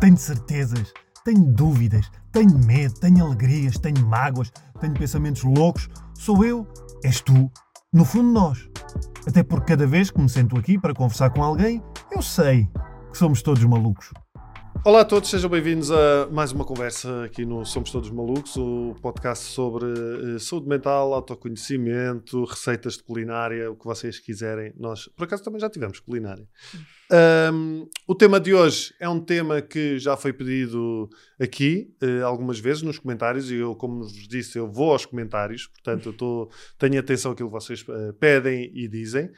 Tenho certezas, tenho dúvidas, tenho medo, tenho alegrias, tenho mágoas, tenho pensamentos loucos. Sou eu, és tu, no fundo nós. Até porque cada vez que me sento aqui para conversar com alguém, eu sei que somos todos malucos. Olá a todos, sejam bem-vindos a mais uma conversa aqui no Somos Todos Malucos, o podcast sobre uh, saúde mental, autoconhecimento, receitas de culinária, o que vocês quiserem. Nós, por acaso, também já tivemos culinária. Um, o tema de hoje é um tema que já foi pedido aqui uh, algumas vezes nos comentários e eu, como vos disse, eu vou aos comentários, portanto, eu tô, tenho atenção àquilo que vocês uh, pedem e dizem.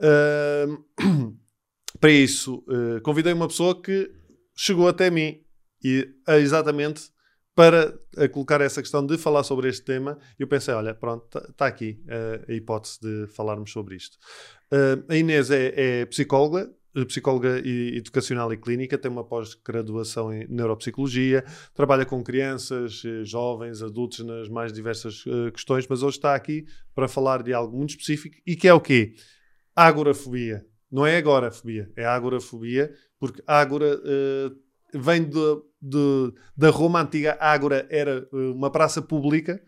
para isso, convidei uma pessoa que chegou até mim e é exatamente para colocar essa questão de falar sobre este tema, eu pensei, olha, pronto, está tá aqui uh, a hipótese de falarmos sobre isto. Uh, a Inês é, é, psicóloga, psicóloga educacional e clínica, tem uma pós-graduação em neuropsicologia, trabalha com crianças, eh, jovens, adultos nas mais diversas uh, questões, mas hoje está aqui para falar de algo muito específico e que é o quê? Agorafobia. Não é agorafobia, é agorafobia, porque Ágora uh, vem de, de, da Roma antiga. Ágora era eh, uma praça pública,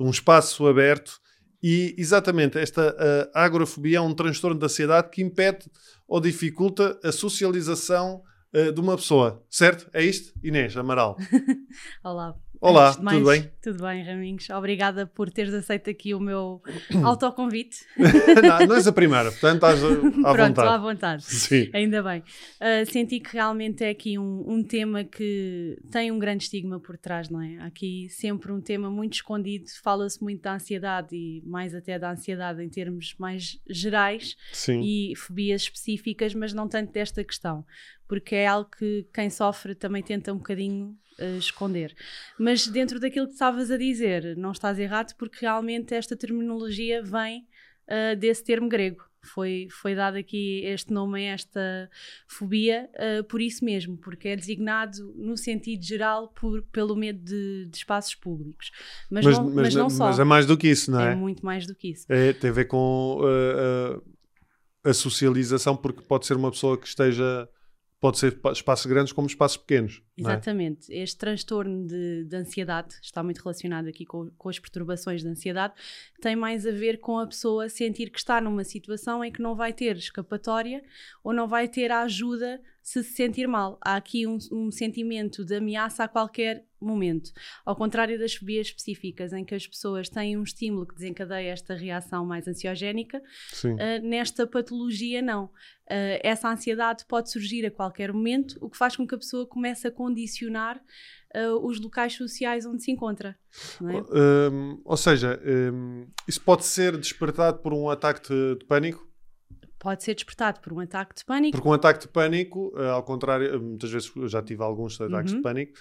um espaço aberto, e exatamente esta uh, agorafobia é um transtorno da ansiedade que impede ou dificulta a socialização uh, de uma pessoa, certo? É isto? Inês Amaral. Olá, Olá, mais, tudo bem? Tudo bem, Raminhos. Obrigada por teres aceito aqui o meu autoconvite. não, não és a primeira, portanto estás à Pronto, vontade. à vontade. Sim. Ainda bem. Uh, senti que realmente é aqui um, um, tema que tem um grande estigma por trás, não é? Aqui sempre um tema muito escondido, fala-se muito da ansiedade e mais até da ansiedade em termos mais gerais Sim. e fobias específicas, mas não tanto desta questão, porque é algo que quem sofre também tenta um bocadinho uh, esconder. Mas dentro daquilo que estavas a dizer, não estás errado, porque realmente esta terminologia vem uh, desse termo grego. Foi, foi dado aqui este nome a esta fobia uh, por isso mesmo, porque é designado no sentido geral por, pelo medo de, de espaços públicos. Mas, mas, não, mas, mas, não só. Mas é mais do que isso, não é? É muito mais do que isso. É, tem a ver com a socialização, porque pode ser uma pessoa que esteja pode ser espaços grandes como espaços pequenos. É? Exatamente. É? Este transtorno de, de, ansiedade está muito relacionado aqui com, com, as perturbações de ansiedade, tem mais a ver com a pessoa sentir que está numa situação em que não vai ter escapatória ou não vai ter a ajuda se se sentir mal. Há aqui um, um, sentimento de ameaça a qualquer momento. Ao contrário das fobias específicas, em que as pessoas têm um estímulo que desencadeia esta reação mais ansiogénica, uh, nesta patologia não. Uh, essa ansiedade pode surgir a qualquer momento, o que faz com que a pessoa comece a condicionar uh, os locais sociais onde se encontra. É? Um, ou seja, um, isso pode ser despertado por um ataque de, de pânico? Pode ser despertado por um ataque de pânico. Porque um ataque de pânico, uh, ao contrário, muitas vezes eu já tive alguns ataques uhum. de pânico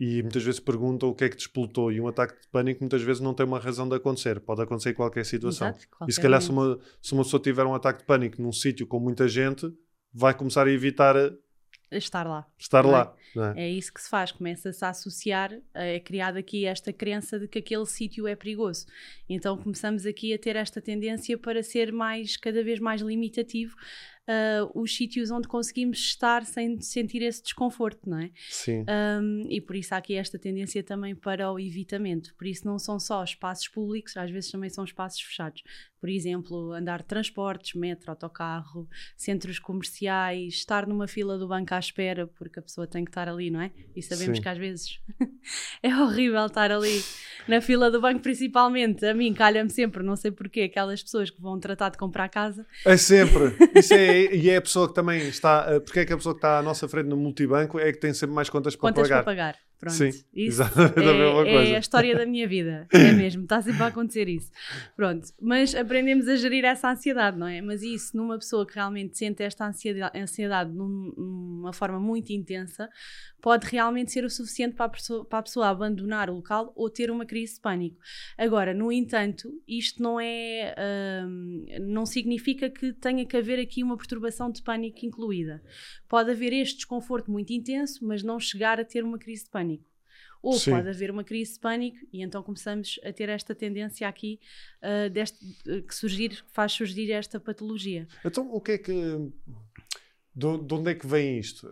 e muitas vezes perguntam o que é que te explotou e um ataque de pânico muitas vezes não tem uma razão de acontecer, pode acontecer em qualquer situação. Exato, qualquer e se calhar se uma, se uma pessoa tiver um ataque de pânico num sítio com muita gente, vai começar a evitar estar lá. Estar lá. É? é? isso que se faz, começa-se a associar, é criada aqui esta crença de que aquele sítio é perigoso. Então começamos aqui a ter esta tendência para ser mais, cada vez mais limitativo uh, os sítios onde conseguimos estar sem sentir esse desconforto, não é? Sim. Um, e por isso há aqui esta tendência também para o evitamento. Por isso não são só espaços públicos, às vezes também são espaços fechados. Por exemplo, andar de transportes, metro, autocarro, centros comerciais, estar numa fila do banco à espera, porque a pessoa tem que estar ali, não é? E sabemos Sim. que às vezes é horrível estar ali na fila do banco, principalmente. A mim calha-me sempre, não sei porquê, aquelas pessoas que vão tratar de comprar casa. É sempre. Isso é, e é a pessoa que também está. Eh, porque é que a pessoa que está à nossa frente no multibanco é que tem sempre mais contas para contas pagar. Para pagar. Pronto, Sim, isso é, é, a história da minha vida, é mesmo, está sempre a acontecer isso. Pronto, mas aprendemos a gerir essa ansiedade, não é? Mas isso numa pessoa que realmente sente esta ansiedade, ansiedade numa forma muito intensa, pode realmente ser o suficiente para a, pessoa, para a pessoa abandonar o local ou ter uma crise de pânico. Agora, no entanto, isto não é, hum, não significa que tenha que haver aqui uma perturbação de pânico incluída. Pode haver este desconforto muito intenso, mas não chegar a ter uma crise de pânico. Ou Sim. pode haver uma crise de pânico e então começamos a ter esta tendência aqui uh, deste, uh, que surgir, faz surgir esta patologia. Então, o que é que de, de onde é que vem isto?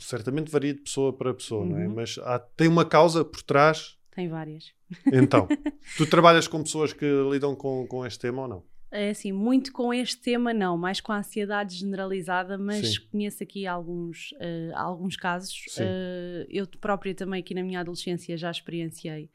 Certamente varia de pessoa para pessoa, não é? Uhum. Mas há- tem uma causa por trás. Tem várias. Então, tu trabalhas com pessoas que lidam com, com este tema ou não? É assim, muito com este tema não, mais com a ansiedade generalizada, mas Sim. conheço aqui alguns, eh, alguns casos. Eh, eu própria também aqui na minha adolescência já experienciei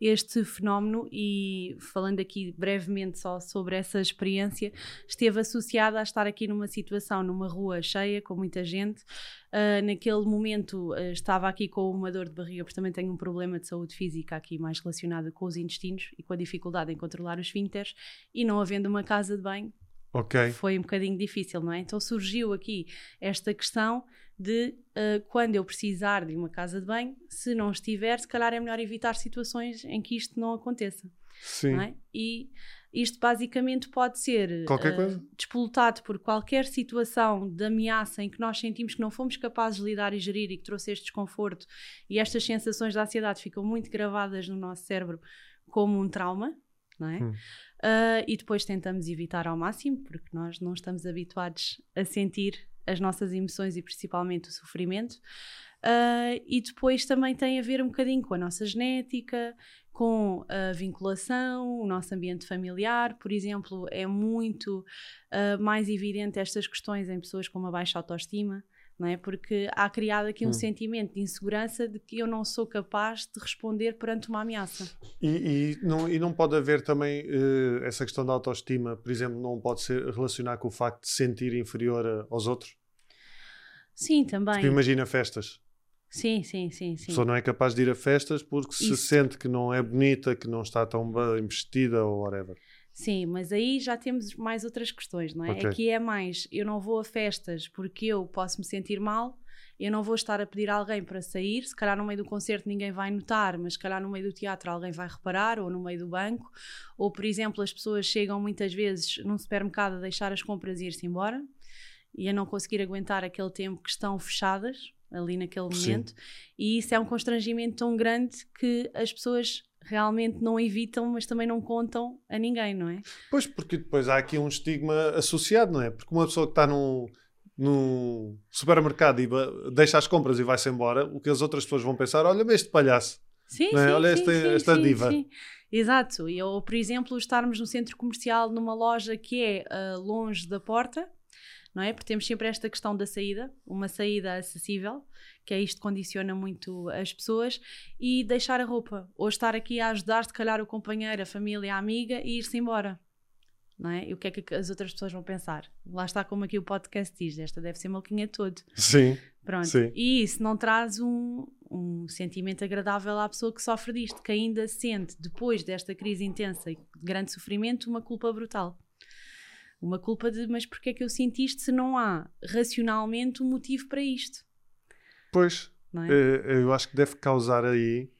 este fenómeno e falando aqui brevemente só sobre essa experiência, esteve associada a estar aqui numa situação, numa rua cheia, com muita gente. Ah, naquele momento ah, estava aqui com uma dor de barriga, porque também tenho um problema de saúde física aqui mais relacionada com os intestinos e com a dificuldade em controlar os esfíncteres e não havendo uma casa de banho, Ok. foi um bocadinho difícil, não é? Então surgiu aqui esta questão de uh, quando eu precisar de uma casa de banho, se não estiver, se calhar é melhor evitar situações em que isto não aconteça, Sim. não é? E isto basicamente pode ser uh, coisa. despolutado por qualquer situação de ameaça em que nós sentimos que não fomos capazes de lidar e gerir e que trouxe este desconforto e estas sensações de ansiedade ficam muito gravadas no nosso cérebro como um trauma, não é? Hum. Uh, e depois tentamos evitar ao máximo, porque nós não estamos habituados a sentir as nossas emoções e principalmente o sofrimento. Uh, e depois também tem a ver um bocadinho com a nossa genética, com a vinculação, o nosso ambiente familiar, por exemplo, é muito uh, mais evidente estas questões em pessoas com uma baixa autoestima, não é? Porque há criado aqui um Hum. sentimento de insegurança de que eu não sou capaz de responder perante uma ameaça. E, e não, e não pode haver também eh, essa questão da autoestima, por exemplo, não pode ser relacionar com o facto de se sentir inferior a- aos outros? Sim, também. Porque imagina festas. Sim, sim, sim, A sim. pessoa não é capaz de ir a festas porque se Isso. sente que não é bonita, que não está tão bem vestida ou whatever. Sim, mas aí já temos mais outras questões, não é? Ok. Aqui é mais, eu não vou a festas porque eu posso me sentir mal, eu não vou estar a pedir a alguém para sair, se calhar no meio do concerto ninguém vai notar, mas se calhar no meio do teatro alguém vai reparar, ou no meio do banco, ou por exemplo as pessoas chegam muitas vezes num supermercado a deixar as compras e ir-se embora, e a não conseguir aguentar aquele tempo que estão fechadas ali naquele Sim. momento, e isso é um constrangimento tão grande que as pessoas realmente não evitam, mas também não contam a ninguém, não é? Pois, porque depois há aqui um estigma associado, não é? Porque uma pessoa que está num, num supermercado e deixa as compras e vai-se embora, o que as outras pessoas vão pensar, olha-me este palhaço. Sim, é? sim, Olha sim, esta- sim, esta sim, diva. sim. Exato. E, Ou, por exemplo, estarmos no centro comercial numa loja que é ah, longe da porta, não é? Porque temos sempre esta questão da saída, uma saída acessível, que é isto que condiciona muito as pessoas, e deixar a roupa. Ou estar aqui a ajudar, se calhar, o companheiro, a família, a amiga, e ir-se embora. Não é? E o que é que as outras pessoas vão pensar? Lá está como aqui o podcast diz, esta deve ser maluquinha todo. Sim. Pronto. Sim. E isso não traz um, um sentimento agradável à pessoa que sofre disto, que ainda sente, depois desta crise intensa e de grande sofrimento, uma culpa brutal. Uma culpa de, mas porquê é que eu sinto isto se não há racionalmente um motivo para isto? Pois, é? eh, eu acho que deve causar aí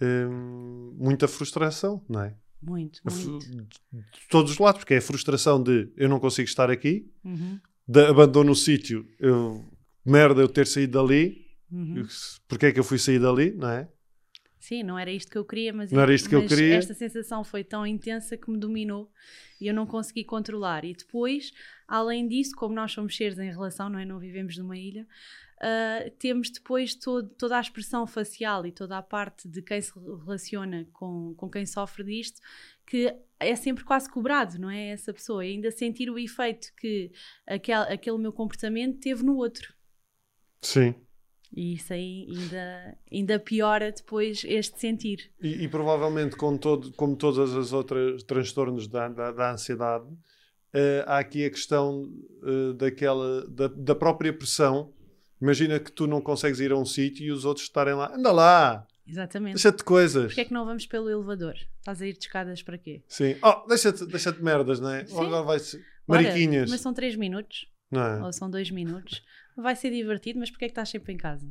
hum, muita frustração, não é? Muito, muito. De todos os lados, porque é a frustração de eu não consigo estar aqui, Uhum, de abandono o sítio, eu, merda eu ter saído dali, uhum. porque é que eu fui sair dali, não é? Sim, não era isto que eu queria, mas, Não era isto que eu queria. esta sensação foi tão intensa que me dominou e eu não consegui controlar. E depois, além disso, como nós somos seres em relação, não é? Não vivemos numa ilha, ah, temos depois todo- toda a expressão facial e toda a parte de quem se relaciona com, com quem sofre disto, que é sempre quase cobrado, não é? Essa pessoa, e ainda sentir o efeito que aquele, aquele meu comportamento teve no outro. Sim. E isso aí ainda, ainda piora depois este sentir. E, e provavelmente, com todo, como todas as outras transtornos da, da, da ansiedade, eh, há aqui a questão eh, daquela, da, da própria pressão. Imagina que tu não consegues ir a um sítio e os outros estarem lá. Anda lá, Exatamente. deixa-te de coisas. Porquê é que não vamos pelo elevador? Estás a ir de escadas para quê? Sim. Oh, deixa-te deixa merdas, não é? Sim. Agora vai-se. Ora, Mariquinhas. mas são 3 minutos, Não é? ou são 2 minutos. Vai ser divertido, mas porquê é que estás sempre em casa?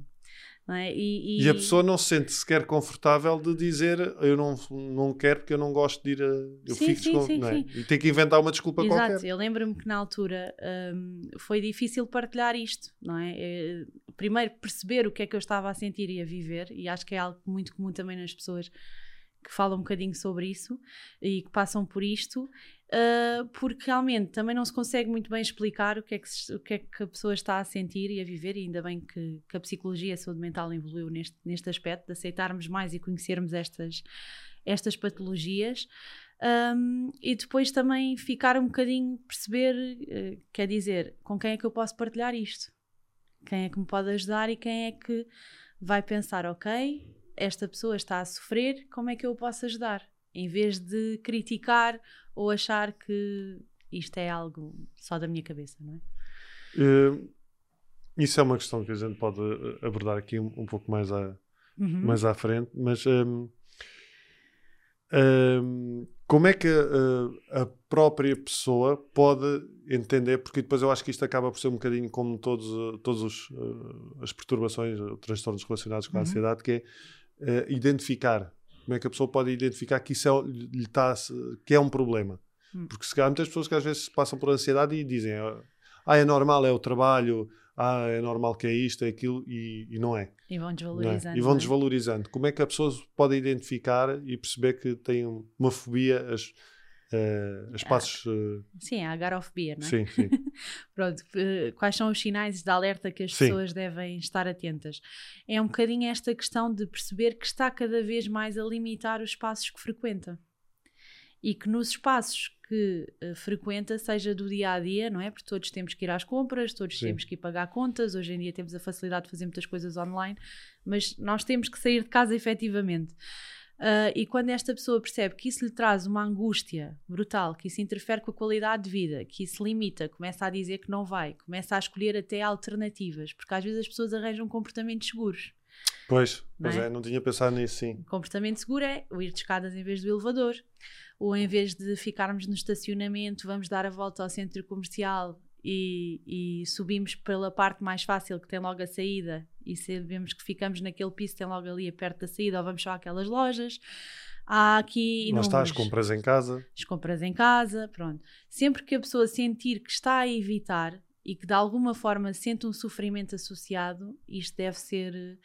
É? e, E a pessoa não se sente sequer confortável de dizer eu não, não quero porque eu não gosto de ir a. Eu Sim, fico sim, com, sim, é? sim. E tem que inventar uma desculpa Exato, qualquer. eu lembro-me que na altura hum, foi difícil partilhar isto, não é? Eh, Primeiro perceber o que é que eu estava a sentir e a viver, e acho que é algo muito comum também nas pessoas que falam um bocadinho sobre isso e que passam por isto. Uh, porque realmente também não se consegue muito bem explicar o que, é que se, o que é que a pessoa está a sentir e a viver, e ainda bem que, que a psicologia e a saúde mental evoluiu neste, neste aspecto, de aceitarmos mais e conhecermos estas, estas patologias. Um, e depois também ficar um bocadinho, perceber, uh, quer dizer, com quem é que eu posso partilhar isto? Quem é que me pode ajudar e quem é que vai pensar, ok, esta pessoa está a sofrer, como é que eu posso ajudar? Em vez de criticar ou achar que isto é algo só da minha cabeça, não é? Uh, isso é uma questão que a gente pode eh, abordar aqui um, um pouco mais à, uhum. mais à frente, mas um, um, como é que a, a, própria pessoa pode entender, porque depois eu acho que isto acaba por ser um bocadinho como todos, todos os, as perturbações, os transtornos relacionados com a uhum. ansiedade, que é uh, identificar como é que a pessoa pode identificar que isso é, lhe tá, que é um problema? Hum. Porque se calhar muitas pessoas que às vezes passam por ansiedade e dizem ah, é normal, é o trabalho, ah, é normal que é isto, é aquilo, e, e não é. E vão desvalorizando. É? E vão é? desvalorizando. Como é que a pessoa pode identificar e perceber que tem uma fobia as, uh, espaços. Uh... Sim, a agarofobia, não é? Sim, sim. Pronto, uh, quais são os sinais de alerta que as sim. pessoas devem estar atentas? É um bocadinho esta questão de perceber que está cada vez mais a limitar os espaços que frequenta. E que nos espaços que uh, frequenta seja do dia a dia, não é? Porque todos temos que ir às compras, todos Sim. temos que ir pagar contas, hoje em dia temos a facilidade de fazer muitas coisas online, mas nós temos que sair de casa efetivamente. Uh, e quando esta pessoa percebe que isso lhe traz uma angústia brutal, que isso interfere com a qualidade de vida, que isso limita, começa a dizer que não vai, começa a escolher até alternativas, porque às vezes as pessoas arranjam comportamentos seguros. Pois, pois é? é? não tinha pensado nisso, sim. Comportamento seguro é o ir de escadas em vez do elevador, ou em vez de ficarmos no estacionamento, vamos dar a volta ao centro comercial e, e, subimos pela parte mais fácil que tem logo a saída e sabemos que ficamos naquele piso tem logo ali perto da saída ou vamos só àquelas lojas. Há aqui. Não está as compras em casa. As compras em casa, pronto. Sempre que a pessoa sentir que está a evitar e que de alguma forma sente um sofrimento associado, isto deve ser.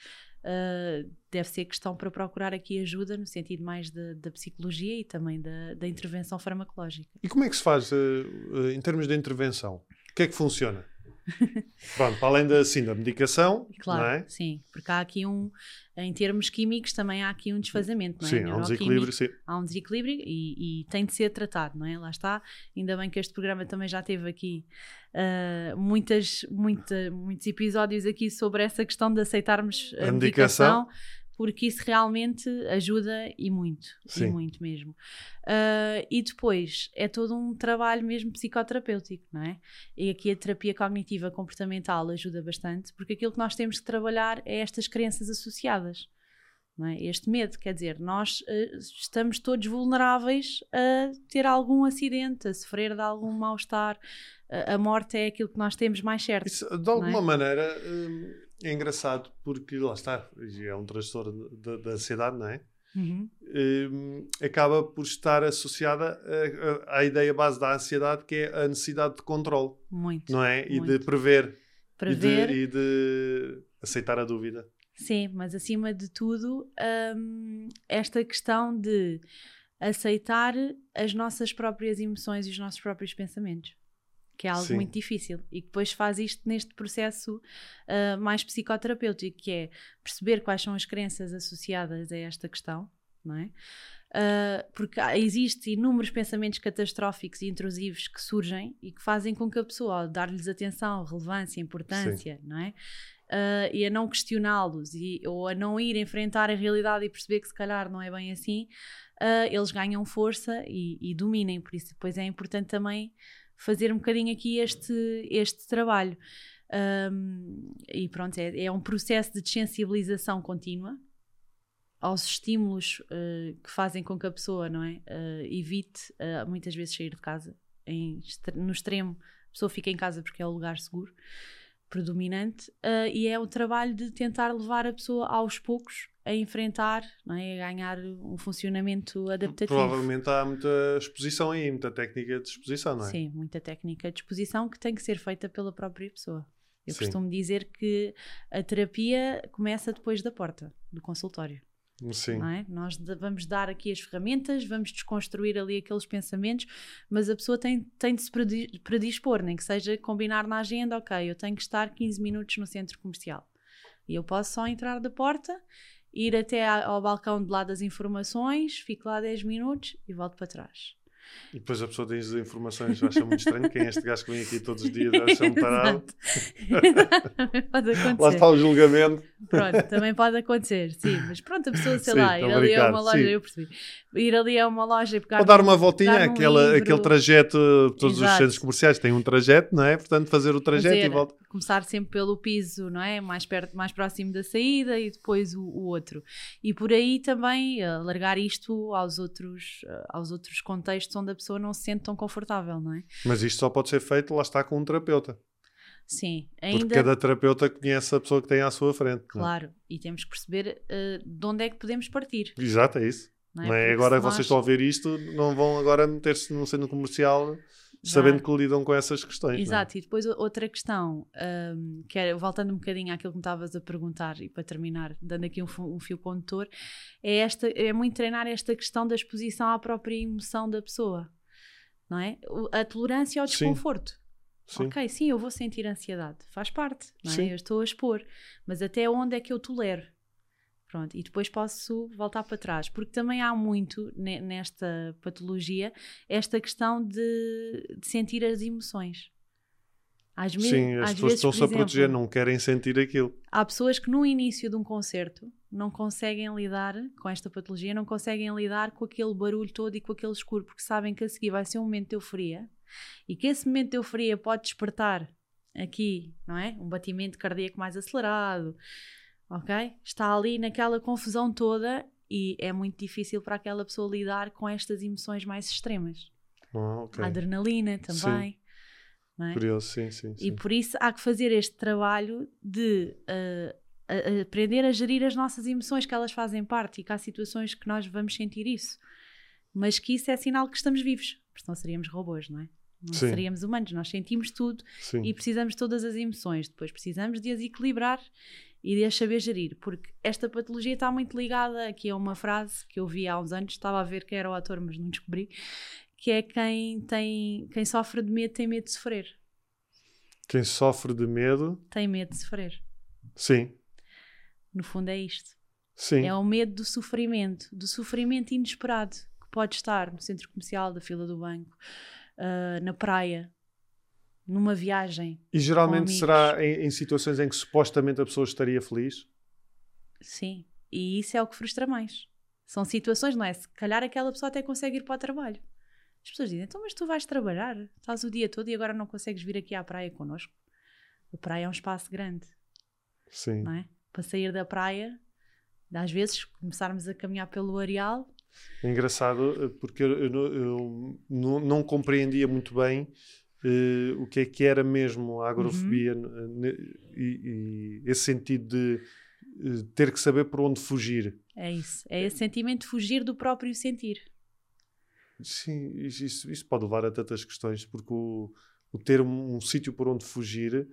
Uh, deve ser questão para procurar aqui ajuda no sentido mais da, psicologia e também da, da, intervenção farmacológica. E como é que se faz uh, em termos de intervenção? O que é que funciona? Pronto, para além da, assim, da medicação, claro, é? sim, porque há aqui um, em termos químicos, também há aqui um desfazamento, não é? Sim, há um desequilíbrio, sim. Há um desequilíbrio e, e, tem de ser tratado, não é? Lá está, ainda bem que este programa também já teve aqui uh, muitas, muita, muitos episódios aqui sobre essa questão de aceitarmos a, a medicação, medicação porque isso realmente ajuda e muito, Sim. e muito mesmo. Uh, e depois é todo um trabalho mesmo psicoterapêutico, não é? E aqui a terapia cognitiva comportamental ajuda bastante, porque aquilo que nós temos que trabalhar é estas crenças associadas. É? Este medo, quer dizer, nós uh, estamos todos vulneráveis a ter algum acidente, a sofrer de algum mal-estar. Uh, a morte é aquilo que nós temos mais certo. Isso, de alguma é? maneira, hum, é engraçado porque lá está, é um transtorno da ansiedade, não é? Uhum. Um, acaba por estar associada à ideia base da ansiedade, que é a necessidade de controle. Muito. Não é? E de prever. Prever. E de, e de, aceitar a dúvida. Sim, mas acima de tudo, um, esta questão de aceitar as nossas próprias emoções e os nossos próprios pensamentos que é algo Sim. muito difícil e que depois faz isto neste processo uh, mais psicoterapêutico, que é perceber quais são as crenças associadas a esta questão, não é? Uh, porque existem inúmeros pensamentos catastróficos e intrusivos que surgem e que fazem com que a pessoa, dar-lhes atenção, relevância, importância, Sim. não é? Uh, e a não questioná-los ou a não ir enfrentar a realidade e perceber que se calhar não é bem assim, uh, eles ganham força e, e dominem. Por isso, depois é importante também fazer um bocadinho aqui este, este trabalho. Um, e pronto, é, é, um processo de sensibilização contínua aos estímulos uh, que fazem com que a pessoa não é, uh, evite uh, muitas vezes sair de casa. Em, no extremo, a pessoa fica em casa porque é o lugar seguro, predominante, e é o trabalho de tentar levar a pessoa aos poucos a enfrentar, não é? a ganhar um funcionamento adaptativo. Provavelmente há muita exposição aí, muita técnica de exposição, não é? Sim, muita técnica de exposição que tem que ser feita pela própria pessoa. Eu Sim. costumo dizer que a terapia começa depois da porta do consultório. Sim. É? Nós vamos dar aqui as ferramentas, vamos desconstruir ali aqueles pensamentos, mas a pessoa tem, tem de se predispor, nem que seja combinar na agenda, ok, eu tenho que estar 15 minutos no centro comercial. E eu posso só entrar da porta, ir até ao balcão de lá das informações, fico lá 10 minutos e volto para trás. E depois a pessoa tem as informações, acha muito estranho quem é este gajo que vem aqui todos os dias, acha um tarado. pode acontecer. Lá está o julgamento. Pronto, também pode acontecer, sim. Mas pronto, a pessoa, sei sim, lá, ir ali a uma loja, sim. eu percebi. Ir ali a uma loja e pegar. Ou dar uma voltinha, aquela, aquele trajeto, todos Exato. os centros comerciais têm um trajeto, não é? Portanto, fazer o trajeto fazer, e volta. Começar sempre pelo piso, não é? Mais perto, mais próximo da saída e depois o, o outro. E por aí também alargar isto aos outros, aos outros contextos onde a pessoa não se sente tão confortável, não é? Mas isto só pode ser feito, lá está, com um terapeuta. Sim, ainda... Porque cada terapeuta conhece a pessoa que tem à sua frente. Claro, e temos que perceber uh, de onde é que podemos partir. Exato, é isso. Não é? Não é? Agora vocês estão a ver isto, não vão agora meter-se no centro comercial sabendo que lidam com essas questões. É? Exato, e depois outra questão, um, que é, voltando um bocadinho àquilo que me estavas a perguntar, e para terminar, dando aqui um, um, fio condutor, é, esta, é muito treinar esta questão da exposição à própria emoção da pessoa, não é? A tolerância ao desconforto. Sim. Ok, sim, eu vou sentir ansiedade, faz parte, não é? eu estou a expor, mas até onde é que eu tolero? Pronto, e depois posso voltar para trás, porque também há muito nesta patologia esta questão de, de sentir as emoções. Às Sim, as pessoas estão-se a proteger, não querem sentir aquilo. Há pessoas que no início de um concerto não conseguem lidar com esta patologia, não conseguem lidar com aquele barulho todo e com aquele escuro, porque sabem que a seguir vai ser um momento de euforia e que esse momento de euforia pode despertar aqui, não é? Um batimento cardíaco mais acelerado, ok? Está ali naquela confusão toda e é muito difícil para aquela pessoa lidar com estas emoções mais extremas. Oh, okay. A adrenalina também. Sim. É? Curioso, sim, sim, sim, E por isso há que fazer este trabalho de uh, a, a aprender a gerir as nossas emoções, que elas fazem parte e que há situações que nós vamos sentir isso. Mas que isso é sinal que estamos vivos, porque senão seríamos robôs, não é? Não Sim. seríamos humanos, nós sentimos tudo Sim. e precisamos de todas as emoções. Depois precisamos de as equilibrar e de as saber gerir, porque esta patologia está muito ligada aqui a uma frase que eu vi há uns anos, estava a ver quem era o ator, mas não descobri, que é quem tem quem sofre de medo tem medo de sofrer. Quem sofre de medo tem medo de sofrer. Sim. No fundo é isto. Sim. É o medo do sofrimento, do sofrimento inesperado que pode estar no centro comercial, da fila do banco, uh, na praia, numa viagem. E geralmente será em, em, situações em que supostamente a pessoa estaria feliz? Sim, e isso é o que frustra mais. São situações, não é? Se calhar aquela pessoa até consegue ir para o trabalho. As pessoas dizem, então, mas tu vais trabalhar, estás o dia todo e agora não consegues vir aqui à praia connosco. A praia é um espaço grande. Sim. Não é? Para sair da praia, às vezes começarmos a caminhar pelo areal é engraçado eh, porque eu, eu, eu não, não, compreendia muito bem uh, o que é que era mesmo a agrofobia uhum. e, e, esse sentido de uh, ter que saber por onde fugir. É isso, é esse sentimento de fugir do próprio sentir. Sim, isso, isso pode levar a tantas questões, porque o, o ter um, um sítio por onde fugir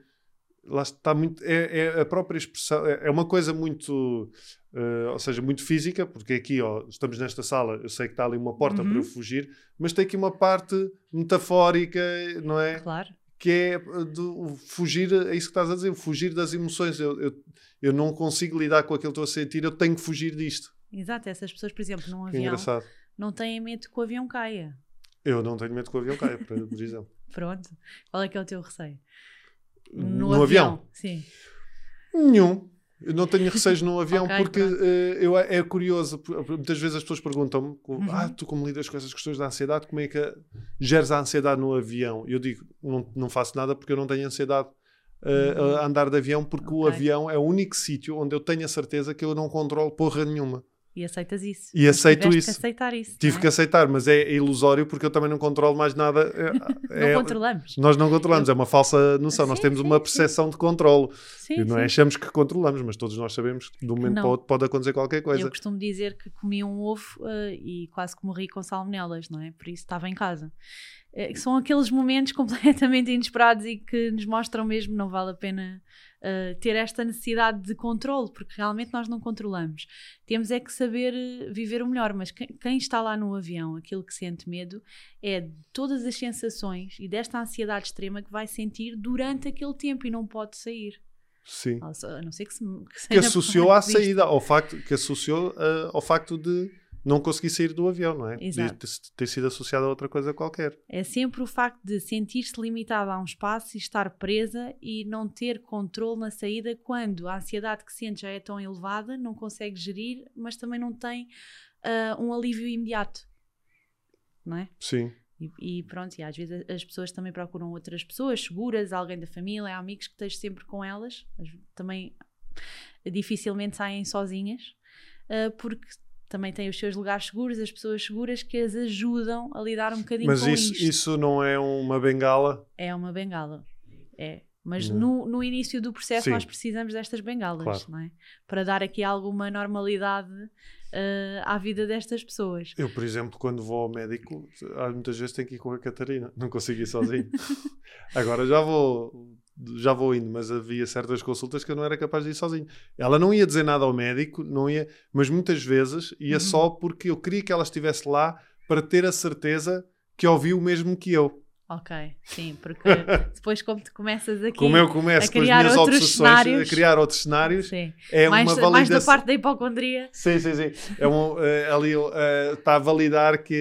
lá está muito é, é, a própria expressão é, é uma coisa muito uh, ou seja muito física porque aqui ó, estamos nesta sala eu sei que está ali uma porta uhum. para eu fugir mas tem aqui uma parte metafórica não é? Claro. Que é eh, do fugir é isso que estás a dizer fugir das emoções. Eu, eu, eu não consigo lidar com aquilo que estou a sentir eu tenho que fugir disto. Exato essas pessoas por exemplo num avião engraçado. não têm medo que o avião caia. Eu não tenho medo que o avião caia por exemplo. Pronto. Qual é que é o teu receio no, no avião. avião. Sim. Nenhum. Eu não tenho receios no avião okay, porque uh, eu, é curioso. Muitas vezes as pessoas perguntam-me: uhum. Ah, tu como lidas com essas questões da ansiedade, como é que geres a ansiedade no avião? Eu digo: Não, não faço nada porque eu não tenho ansiedade uh, a andar de avião, porque okay. o avião é o único sítio onde eu tenho a certeza que eu não controlo porra nenhuma. E aceitas isso. E aceito isso. Que aceitar isso. Tive é? que aceitar, mas é ilusório porque eu também não controlo mais nada. É, não controlamos. Nós não controlamos, eu... é uma falsa noção. Sim, nós temos sim, uma percepção sim. de controle. Sim, e não é achamos que controlamos, mas todos nós sabemos que de um momento não. para o outro pode acontecer qualquer coisa. Eu costumo dizer que comi um ovo uh, e quase que morri com salmonelas, não é? Por isso estava em casa. é, são aqueles momentos completamente inesperados e que nos mostram mesmo não vale a pena uh, ter esta necessidade de controle, porque realmente nós não controlamos. Temos é que saber eh, viver o melhor, mas quem, quem está lá no avião, aquele que sente medo, é de todas as sensações e desta ansiedade extrema que vai sentir durante aquele tempo e não pode sair. Sim. A não ser que se que, que associou à saída, ao facto, que associou uh, ao facto de não conseguir sair do avião, não é? Exato. De ter sido associado a outra coisa qualquer. É sempre o facto de sentir-se limitada a um espaço e estar presa e não ter controle na saída quando a ansiedade que sente já é tão elevada, não consegue gerir, mas também não tem uh, um alívio imediato. Não é? Sim. E, e, pronto, e às vezes as pessoas também procuram outras pessoas seguras, alguém da família, amigos que esteja sempre com elas. Também dificilmente saem sozinhas, uh, porque também têm os seus lugares seguros, as pessoas seguras que as ajudam a lidar um bocadinho Mas com isso, isto. isso não é uma bengala? É uma bengala, é. Mas no, no início do processo Sim. nós precisamos destas bengalas, Claro. não é? Para dar aqui alguma normalidade uh, à vida destas pessoas. Eu, por exemplo, quando vou ao médico, há muitas vezes tenho que ir com a Catarina. Não consigo ir sozinho. Agora já vou, já vou indo, mas havia certas consultas que eu não era capaz de ir sozinho. Ela não ia dizer nada ao médico, não ia, mas muitas vezes ia Uhum. só porque eu queria que ela estivesse lá para ter a certeza que ouviu o mesmo que eu. Ok, sim, porque depois como tu começas aqui Como eu começo a com as criar minhas outros obsessões, cenários. a criar outros cenários, sim, é mais, uma mais da validação. parte da hipocondria. Sim, sim, sim. É um, eh, ali eh, está a validar que.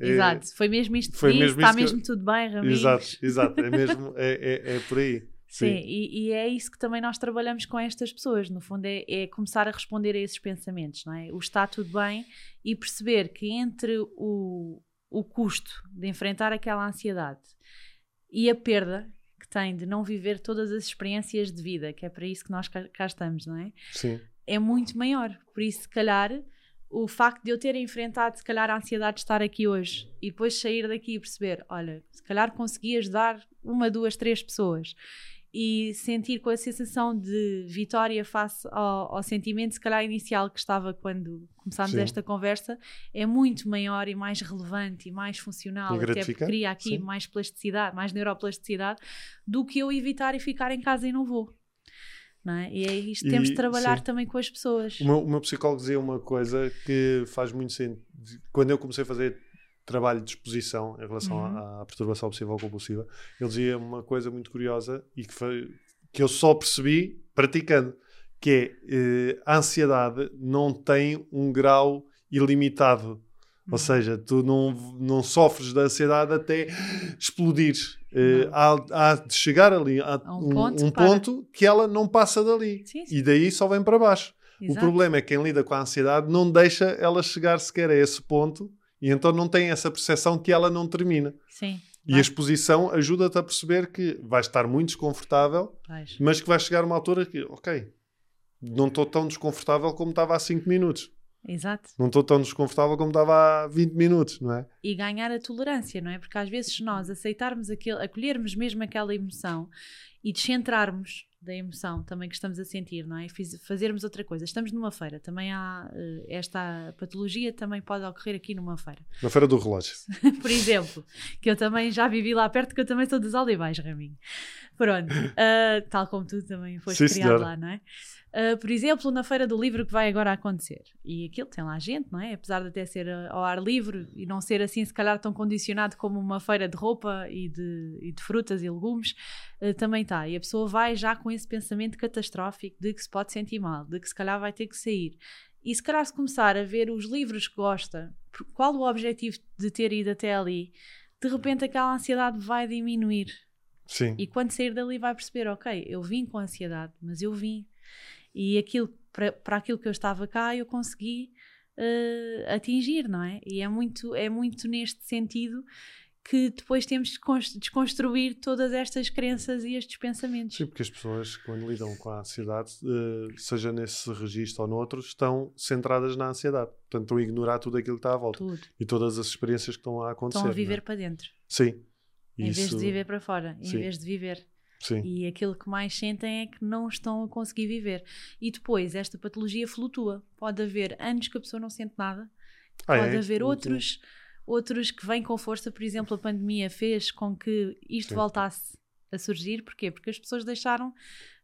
eh, Exato, foi mesmo isto foi mesmo está eu- mesmo tudo bem, Ramiro. Exato, exato. É mesmo, é, é, é por aí. Sim, E, e é isso que também nós trabalhamos com estas pessoas. No fundo, é, é começar a responder a esses pensamentos, não é? O está tudo bem e perceber que entre o, o custo de enfrentar aquela ansiedade e a perda que tem de não viver todas as experiências de vida, que é para isso que nós cá, cá estamos, não é? Sim. É muito maior. Por isso, se calhar, o facto de eu ter enfrentado, se calhar, a ansiedade de estar aqui hoje e depois sair daqui e perceber: olha, se calhar consegui ajudar uma, duas, três pessoas e sentir com a sensação de vitória face ao, ao sentimento, se calhar, inicial que estava quando começámos Sim. esta conversa, é muito maior e mais relevante e mais funcional, E até porque cria aqui sim. mais plasticidade, mais neuroplasticidade, do que eu evitar e ficar em casa e não vou. Não é? E é isto, E- temos de trabalhar sim. também com as pessoas. O meu, o meu psicólogo dizia uma coisa que faz muito sentido. Quando eu comecei a fazer trabalho de exposição em relação Uhum. à, à perturbação obsessiva ou compulsiva, ele dizia uma coisa muito curiosa e que, foi, que eu só percebi praticando, que é eh, a ansiedade não tem um grau ilimitado. Uhum. Ou seja, tu não, não sofres da ansiedade até explodir. Não. há, há de chegar ali a um um, ponto um ponto que ela não passa dali. Sim, sim. E daí só vem para baixo. O Exato. problema é que quem lida com a ansiedade não deixa ela chegar sequer a esse ponto e então não tem essa percepção que ela não termina. Sim. E Vai. a exposição ajuda-te a perceber que vais estar muito desconfortável, Vais. mas que vai chegar uma altura que, ok, não estou tão desconfortável como estava há 5 minutos. Exato. Não estou tão desconfortável como estava há 20 minutos, não é? E ganhar a tolerância, não é? Porque às vezes nós aceitarmos aquele, acolhermos mesmo aquela emoção e descentrarmos da emoção também que estamos a sentir, não é? Fiz- fazermos outra coisa. Estamos numa feira, também há eh, esta patologia também pode ocorrer aqui numa feira. Na feira do relógio. Por exemplo, que eu também já vivi lá perto, que eu também sou dos Aldebais, Raminho. Pronto, ah, tal como tu também foste Sim, criado senhora. lá, não é? Ah, por exemplo, na Feira do Livro que vai agora acontecer. E aquilo tem lá gente, não é? Apesar de até ser ah, ao ar livre e não ser assim, se calhar, tão condicionado como uma feira de roupa e de, e de frutas e legumes, ah, também está. E a pessoa vai já com esse pensamento catastrófico de que se pode sentir mal, de que se calhar vai ter que sair. E se calhar se começar a ver os livros que gosta, qual o objetivo de ter ido até ali, de repente aquela ansiedade vai diminuir. Sim. E quando sair dali vai perceber, ok, eu vim com ansiedade, mas eu vim. E aquilo, para, para aquilo que eu estava cá, eu consegui eh, atingir, não é? E é muito, é muito neste sentido que depois temos de cons- desconstruir todas estas crenças e estes pensamentos. Sim, porque as pessoas, quando lidam com a ansiedade, eh, seja nesse registro ou noutro, estão centradas na ansiedade. Portanto, estão a ignorar tudo aquilo que está à volta Tudo. e todas as experiências que estão a acontecer. Estão a é? viver para dentro, Sim. em vez Isso- de viver para fora, em Sim. vez de viver. Sim. E aquilo que mais sentem é que não estão a conseguir viver. E depois, esta patologia flutua. Pode haver anos que a pessoa não sente nada, Ah, pode é? haver outros, outros que vêm com força. Por exemplo, a pandemia fez com que isto Sim. voltasse a surgir. Porquê? Porque as pessoas deixaram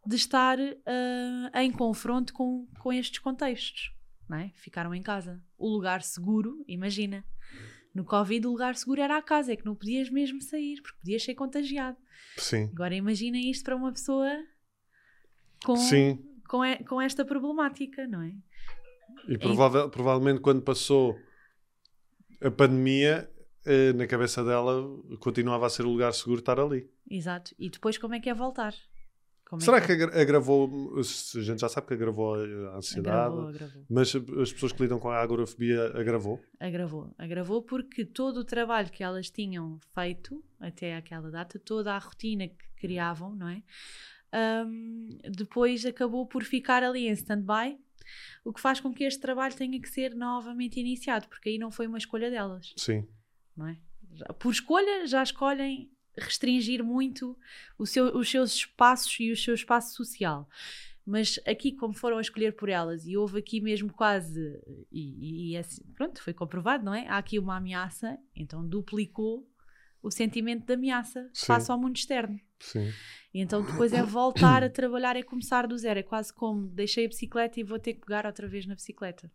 de estar ah, em confronto com, com estes contextos. Não é? Ficaram em casa. O lugar seguro, imagina. No Covid, o lugar seguro era a casa, é que não podias mesmo sair, porque podias ser contagiado. Sim. Agora imagina isto para uma pessoa com, Sim. com, e- com esta problemática, não é? E prova- provavelmente quando passou a pandemia, eh, na cabeça dela continuava a ser o lugar seguro estar ali. Exato. E depois como é que é voltar? Como é Será que agra- agravou? A gente já sabe que agravou a ansiedade, agravou, agravou, mas as pessoas que lidam com a agorafobia agravou. agravou, agravou porque todo o trabalho que elas tinham feito até aquela data, toda a rotina que criavam, não é? Ahm, depois acabou por ficar ali em stand-by, o que faz com que este trabalho tenha que ser novamente iniciado, porque aí não foi uma escolha delas. Sim. não é? Por escolha, já escolhem restringir muito o seu- os seus espaços e o seu espaço social. Mas aqui, como foram a escolher por elas, e houve aqui mesmo quase, e, e- e assim, pronto, foi comprovado, não é? Há aqui uma ameaça, então duplicou o sentimento de ameaça Sim. face ao mundo externo. Sim. E então depois é voltar a trabalhar, é começar do zero. É quase como deixei a bicicleta e vou ter que pegar outra vez na bicicleta.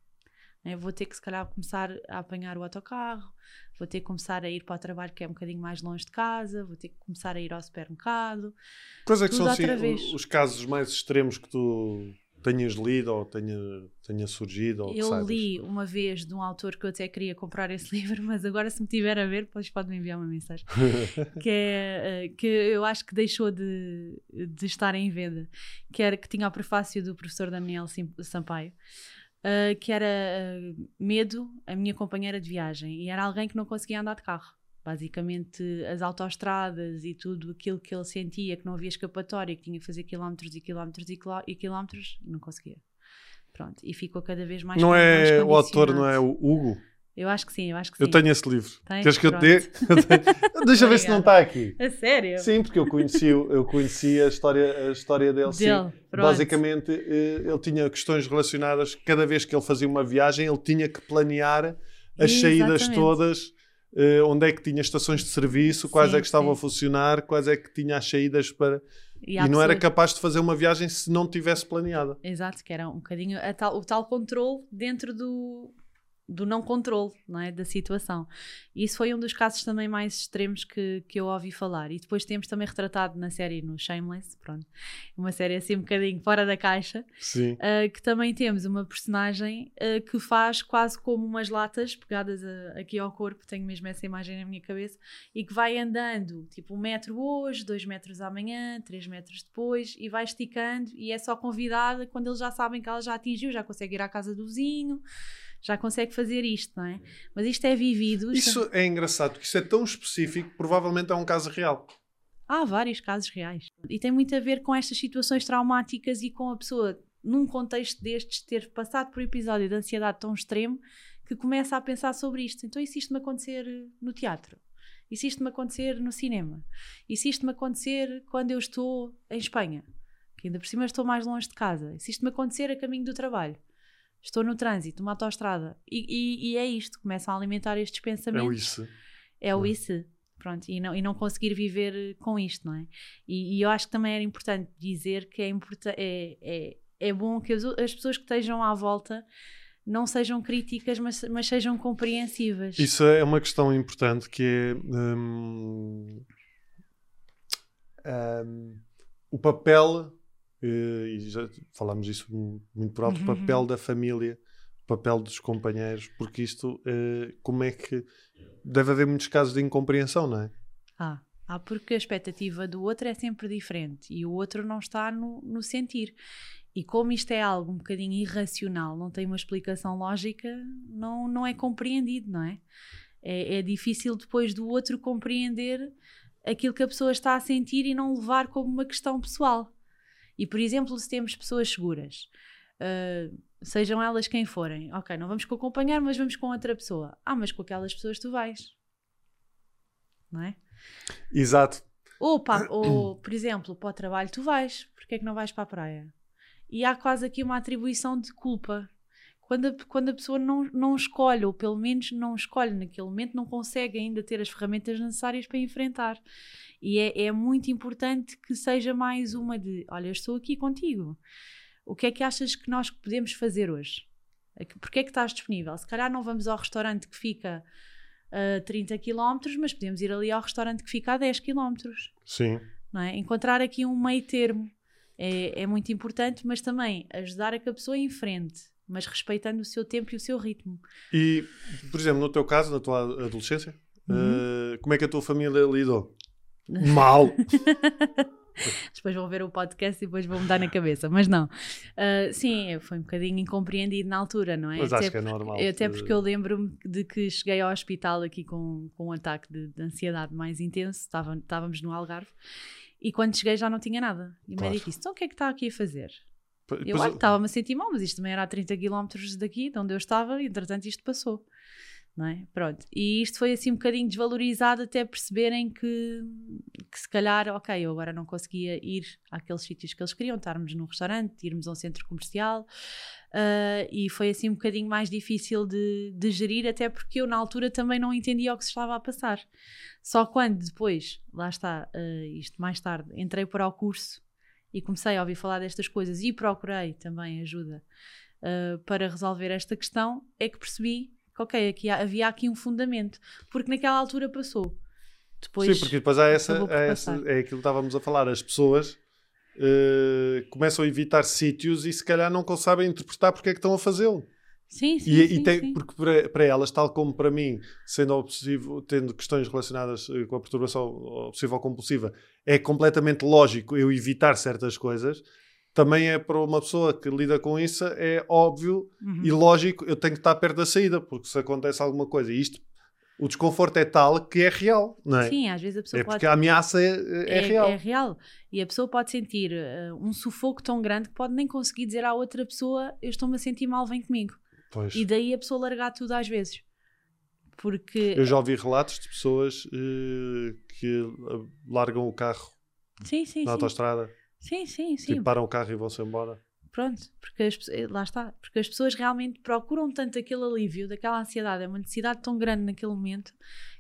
Né? Vou ter que, se calhar, começar a apanhar o autocarro, vou ter que começar a ir para o trabalho que é um bocadinho mais longe de casa, vou ter que começar a ir ao supermercado. Quais é que são assim, os casos mais extremos que tu tenhas lido ou tenha, tenha surgido? Ou eu li uma vez de um autor que eu até queria comprar esse livro, mas agora, se me tiver a ver, depois pode-me enviar uma mensagem. que é eh, que eu acho que deixou de, de estar em venda, que era que tinha o prefácio do professor Daniel Sampaio, eh, que era eh, Medo, a minha companheira de viagem, e era alguém que não conseguia andar de carro. Basicamente, as autoestradas e tudo aquilo que ele sentia, que não havia escapatória, que tinha que fazer quilómetros e quilómetros e, quiló- e quilómetros, não conseguia. Pronto, e ficou cada vez mais Não mais é o autor, não é o Hugo? Eu acho que sim, eu acho que sim. Eu tenho esse livro. Tens? Queres que eu te dê? Pronto. Deixa ver se não está aqui. A sério? Sim, porque eu conheci, eu conheci a, história, a história dele. Dele, pronto. Basicamente, eh, ele tinha questões relacionadas. Cada vez que ele fazia uma viagem, ele tinha que planear as saídas Exatamente. todas, eh, onde é que tinha estações de serviço, quais Sim, é que estavam sim. a funcionar, quais é que tinha as saídas para. E, E, não era capaz de fazer uma viagem se não tivesse planeada. Exato, que era um bocadinho tal- o tal controle dentro do, do não controle não é? da situação. Isso foi um dos casos também mais extremos que, que eu ouvi falar. E depois temos também retratado na série no Shameless, pronto, uma série assim um bocadinho fora da caixa, uh, que também temos uma personagem uh, que faz quase como umas latas pegadas a- aqui ao corpo, tenho mesmo essa imagem na minha cabeça, e que vai andando tipo um metro hoje, dois metros amanhã, três metros depois, e vai esticando, e é só convidada quando eles já sabem que ela já atingiu, já consegue ir à casa do vizinho, já consegue fazer isto, não é? Mas isto é vivido. Isso é engraçado, porque isso é tão específico, provavelmente é um caso real. Há vários casos reais. E tem muito a ver com estas situações traumáticas e com a pessoa, num contexto destes, ter passado por um episódio de ansiedade tão extremo que começa a pensar sobre isto. Então, se isto me acontecer no teatro? Se isto me acontecer no cinema? Se isto me acontecer quando eu estou em Espanha? Que ainda por cima estou mais longe de casa. Se isto me acontecer a caminho do trabalho? Estou no trânsito, numa autoestrada. E, e- e é isto, começam a alimentar estes É pensamentos o isso. é o Não. isso. Pronto, e não, e não conseguir viver eh, com isto, não é? E, e eu acho que também era importante dizer que é, importa é, é, é bom que as, as pessoas que estejam à volta não sejam críticas, mas, mas sejam compreensivas. Isso é uma questão importante que é hum, hum, o papel, e já falámos isso muito por alto, o Uhum. papel da família, o papel dos companheiros, porque isto, eh, como é que deve haver muitos casos de incompreensão, não é? Ah, ah, porque a expectativa do outro é sempre diferente e o outro não está no, no sentir. E como isto é algo um bocadinho irracional, não tem uma explicação lógica, não, não é compreendido, não é? é? É difícil depois do outro compreender aquilo que a pessoa está a sentir e não levar como uma questão pessoal. E, por exemplo, se temos pessoas seguras, ah, sejam elas quem forem, ok, não vamos com acompanhar, mas vamos com outra pessoa. Ah, mas com aquelas pessoas tu vais. Não é? Exato. Ou, pá, ou, por exemplo, para o trabalho tu vais, porque é que não vais para a praia? E há quase aqui uma atribuição de culpa. Quando a, quando a pessoa não, não escolhe, ou pelo menos não escolhe naquele momento, não consegue ainda ter as ferramentas necessárias para enfrentar. E é, é muito importante que seja mais uma de: olha, eu estou aqui contigo. O que é que achas que nós podemos fazer hoje? Porquê é que estás disponível? Se calhar não vamos ao restaurante que fica a 30 km, mas podemos ir ali ao restaurante que fica a 10 km. Sim. Não é? Encontrar aqui um meio termo é, é muito importante, mas também ajudar a que a pessoa enfrente, mas respeitando o seu tempo e o seu ritmo. E, por exemplo, no teu caso, na tua adolescência, uhum. uh, como é que a tua família lidou? Mal! depois vão ver o podcast e depois vão me dar na cabeça, mas não. Uh, sim, foi um bocadinho incompreendido na altura, não é? Mas até acho que é normal. Até porque eu lembro-me de que cheguei ao hospital aqui com, com um ataque de, de ansiedade mais intenso, estávamos no Algarve, e quando cheguei já não tinha nada. E o claro. médico disse: então o que é que está aqui a fazer? Eu estava-me a sentir mal, mas isto também era a 30 km daqui, de onde eu estava, e entretanto isto passou não é? Pronto. E isto foi assim um bocadinho desvalorizado até perceberem que, que se calhar, ok, eu agora não conseguia ir àqueles sítios que eles queriam, estarmos num restaurante, irmos a um centro comercial, uh, e foi assim um bocadinho mais difícil de, de gerir, até porque eu na altura também não entendia o que se estava a passar. Só quando depois, lá está, uh, isto mais tarde, entrei para o curso e comecei a ouvir falar destas coisas e procurei também ajuda uh, para resolver esta questão, é que percebi ok, aqui, havia aqui um fundamento, porque naquela altura passou. Depois, Sim, porque depois há essa, há essa é aquilo que estávamos a falar, as pessoas uh, começam a evitar sítios e se calhar não sabem interpretar porque é que estão a fazê-lo. Sim, sim, e, sim, e tem, sim. Porque para, para, elas, tal como para mim, sendo obsessivo, tendo questões relacionadas eh, com a perturbação obsessiva ou compulsiva, é completamente lógico eu evitar certas coisas também é para uma pessoa que lida com isso, é óbvio uhum. e lógico, eu tenho que estar perto da saída, porque se acontece alguma coisa, isto, o desconforto é tal que é real, não é? Sim, às vezes a pessoa é pode... porque a ameaça é, é, é, real. É real. E a pessoa pode sentir uh, um sufoco tão grande que pode nem conseguir dizer à outra pessoa eu estou-me a sentir mal, vem comigo. Pois. E daí a pessoa largar tudo às vezes. Porque... Eu já ouvi relatos de pessoas uh, que largam o carro sim, sim, na sim. autostrada Sim, sim, sim. Tipo, param o carro e vão-se embora. Pronto, porque as, eh, lá está. Porque as pessoas realmente procuram tanto aquele alívio, daquela ansiedade, é uma necessidade tão grande naquele momento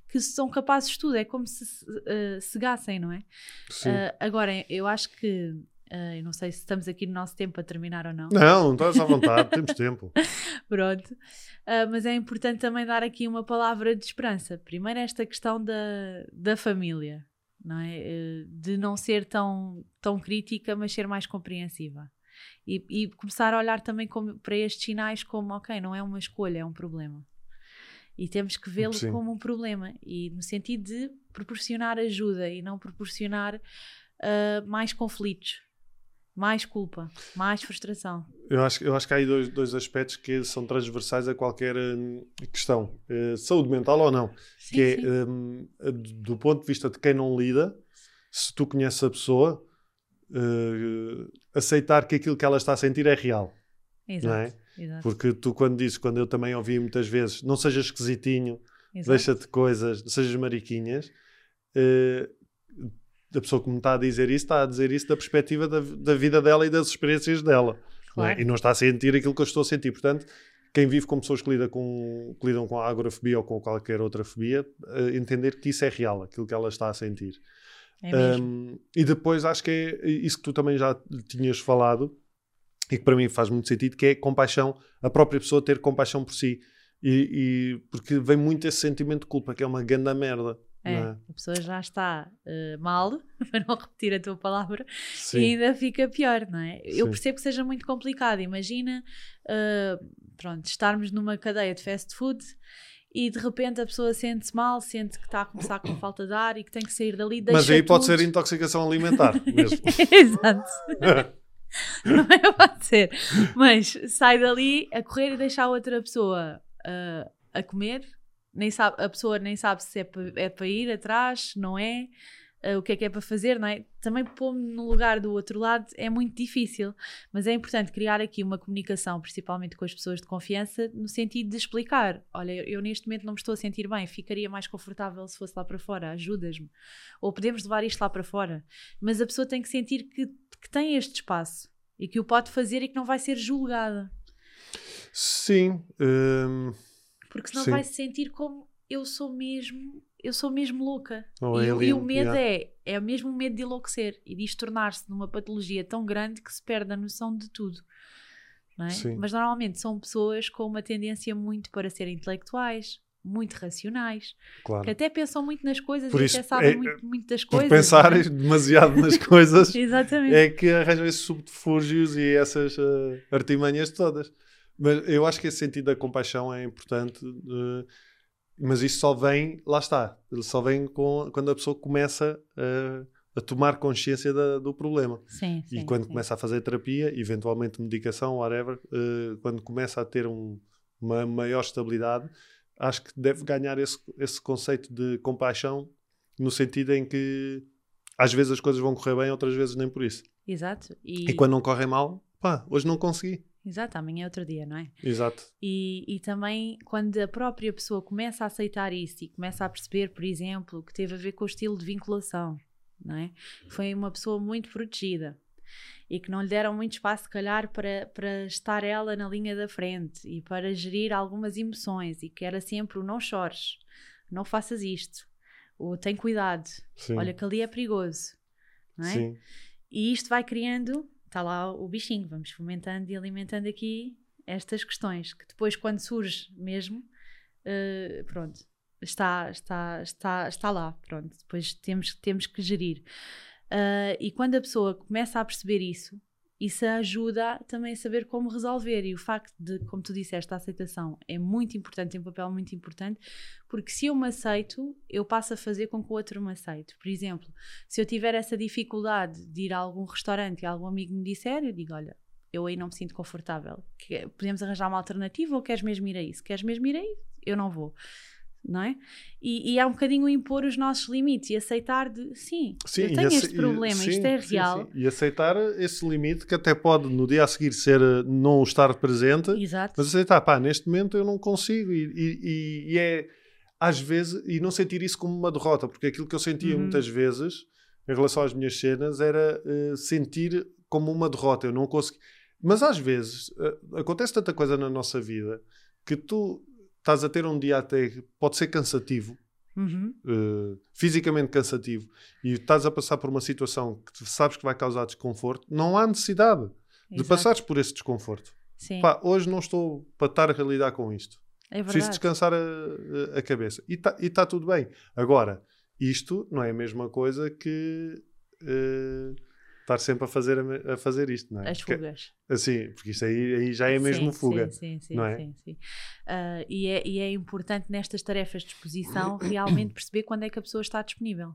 que são capazes de tudo. É como se uh, cegassem, não é? Sim. Uh, agora, eu acho que. Uh, eu não sei se estamos aqui no nosso tempo a terminar ou não. Não, não estás à vontade, temos tempo. Pronto. Uh, mas é importante também dar aqui uma palavra de esperança. Primeiro, esta questão da, da família não é? Eh, de não ser tão, tão crítica, mas ser mais compreensiva. E, e começar a olhar também como, para estes sinais como, ok, não é uma escolha, é um problema. E temos que vê-lo como um problema, e no sentido de proporcionar ajuda e não proporcionar uh, mais conflitos, mais culpa, mais frustração. Eu acho, eu acho que há aí dois, dois aspectos que são transversais a qualquer hum, questão, uh, saúde mental ou não. Sim, que é, um, do ponto de vista de quem não lida, se tu conheces a pessoa, uh, aceitar que aquilo que ela está a sentir é real. Exato, não é? Exato. Porque tu, quando dizes, quando eu também ouvi muitas vezes, não sejas esquisitinho, deixa-te coisas, não sejas mariquinhas. Uh, a pessoa que me está a dizer isso está a dizer isso da perspectiva da, da vida dela e das experiências dela. Claro. Não é? E não está a sentir aquilo que eu estou a sentir. Portanto, quem vive com pessoas que, lida com, que lidam com a agorafobia ou com qualquer outra fobia, uh, entender que isso é real, aquilo que ela está a sentir. É um, e depois acho que é isso que tu também já tinhas falado e que para mim faz muito sentido, que é compaixão, a própria pessoa ter compaixão por si. E, e porque vem muito esse sentimento de culpa, que é uma grande merda. É, é, a pessoa já está uh, mal, para não repetir a tua palavra, Sim. e ainda fica pior, não é? Sim. Eu percebo que seja muito complicado. Imagina, uh, pronto, estarmos numa cadeia de fast food e de repente a pessoa sente-se mal, sente que está a começar com falta de ar e que tem que sair dali. Mas aí tudo. pode ser intoxicação alimentar mesmo. Exato. não é, pode ser. Mas sai dali a correr e deixar outra pessoa uh, a comer nem sabe, a pessoa nem sabe se é para, é para ir atrás, não é? Uh, o que é que é para fazer, não é? Também pôr-me no lugar do outro lado é muito difícil, mas é importante criar aqui uma comunicação, principalmente com as pessoas de confiança, no sentido de explicar: olha, eu, neste momento não me estou a sentir bem, ficaria mais confortável se fosse lá para fora, ajudas-me. Ou podemos levar isto lá para fora. Mas a pessoa tem que sentir que, que tem este espaço e que o pode fazer e que não vai ser julgada. Sim. hum, Porque senão Sim. vai se sentir como eu sou mesmo, eu sou mesmo louca. Ou e, o- e o medo yeah. é, é mesmo o medo de enlouquecer e de isto tornar-se numa patologia tão grande que se perde a noção de tudo. é? Mas normalmente são pessoas com uma tendência muito para serem intelectuais, muito racionais, claro. que até pensam muito nas coisas Por e isso, até sabem é- muito, muito das Por coisas. pensar não é? demasiado nas coisas Exatamente. é que arranjam esses subterfúgios e essas eh, artimanhas todas. Mas eu acho que esse sentido da compaixão é importante, eh, mas isso só vem, lá está, ele só vem com, quando a pessoa começa eh, a tomar consciência da- do problema. Sim, sim. e quando sim. começa a fazer terapia, eventualmente medicação, whatever, eh, quando começa a ter um- uma maior estabilidade, acho que deve ganhar esse, esse conceito de compaixão no sentido em que às vezes as coisas vão correr bem, outras vezes nem por isso. Exato. E, E, quando não correm mal, pá, hoje não consegui. Exato, amanhã é outro dia, não é? Exato. E, e também quando a própria pessoa começa a aceitar isso e começa a perceber, por exemplo, que teve a ver com o estilo de vinculação, não é? Foi uma pessoa muito protegida e que não lhe deram muito espaço, se calhar, para, para estar ela na linha da frente e para gerir algumas emoções e que era sempre o não chores, não faças isto, ou tem cuidado, Sim. olha que ali é perigoso, não é? Sim. E isto vai criando, está lá o bichinho, vamos fomentando e alimentando aqui estas questões, que depois quando surge mesmo, eh, pronto, está, está, está, está lá, pronto, depois temos, temos que gerir. Ah, e quando a pessoa começa a perceber isso, isso ajuda também a saber como resolver. E o facto de, como tu disseste, a aceitação é muito importante, tem um papel muito importante, porque se eu me aceito, eu passo a fazer com que o outro me aceite. Por exemplo, se eu tiver essa dificuldade de ir a algum restaurante e algum amigo me disser, eu digo: Olha, eu aí não me sinto confortável. Podemos arranjar uma alternativa ou queres mesmo ir aí? Se queres mesmo ir aí, eu não vou. Não é? E, e é um bocadinho impor os nossos limites e aceitar de sim, eu e tenho este problema, e- isto sim, é sim, real. sim. E aceitar esse limite que até pode no dia a seguir ser eh, não estar presente, Exato. Mas aceitar, pá, neste momento eu não consigo e, e- e- é às vezes, e não sentir isso como uma derrota, porque aquilo que eu sentia Uhum. muitas vezes em relação às minhas cenas era eh, sentir como uma derrota, eu não consegui. Mas às vezes eh, acontece tanta coisa na nossa vida que tu estás a ter um dia até pode ser cansativo, Uhum. eh, fisicamente cansativo, e estás a passar por uma situação que sabes que vai causar desconforto, não há necessidade de Exato. passares por esse desconforto. Sim, Pá, hoje não estou para estar a lidar com isto. é Preciso descansar a, a cabeça. E está tudo bem. Agora, isto não é a mesma coisa que eh, estar sempre a fazer, a, fazer isto, não é? As Porque- fugas. assim, porque isto aí, aí já é mesmo Sim, fuga. Sim, sim, sim. não é? sim, sim. Ah, e, é, e é importante nestas tarefas de exposição realmente perceber quando é que a pessoa está disponível.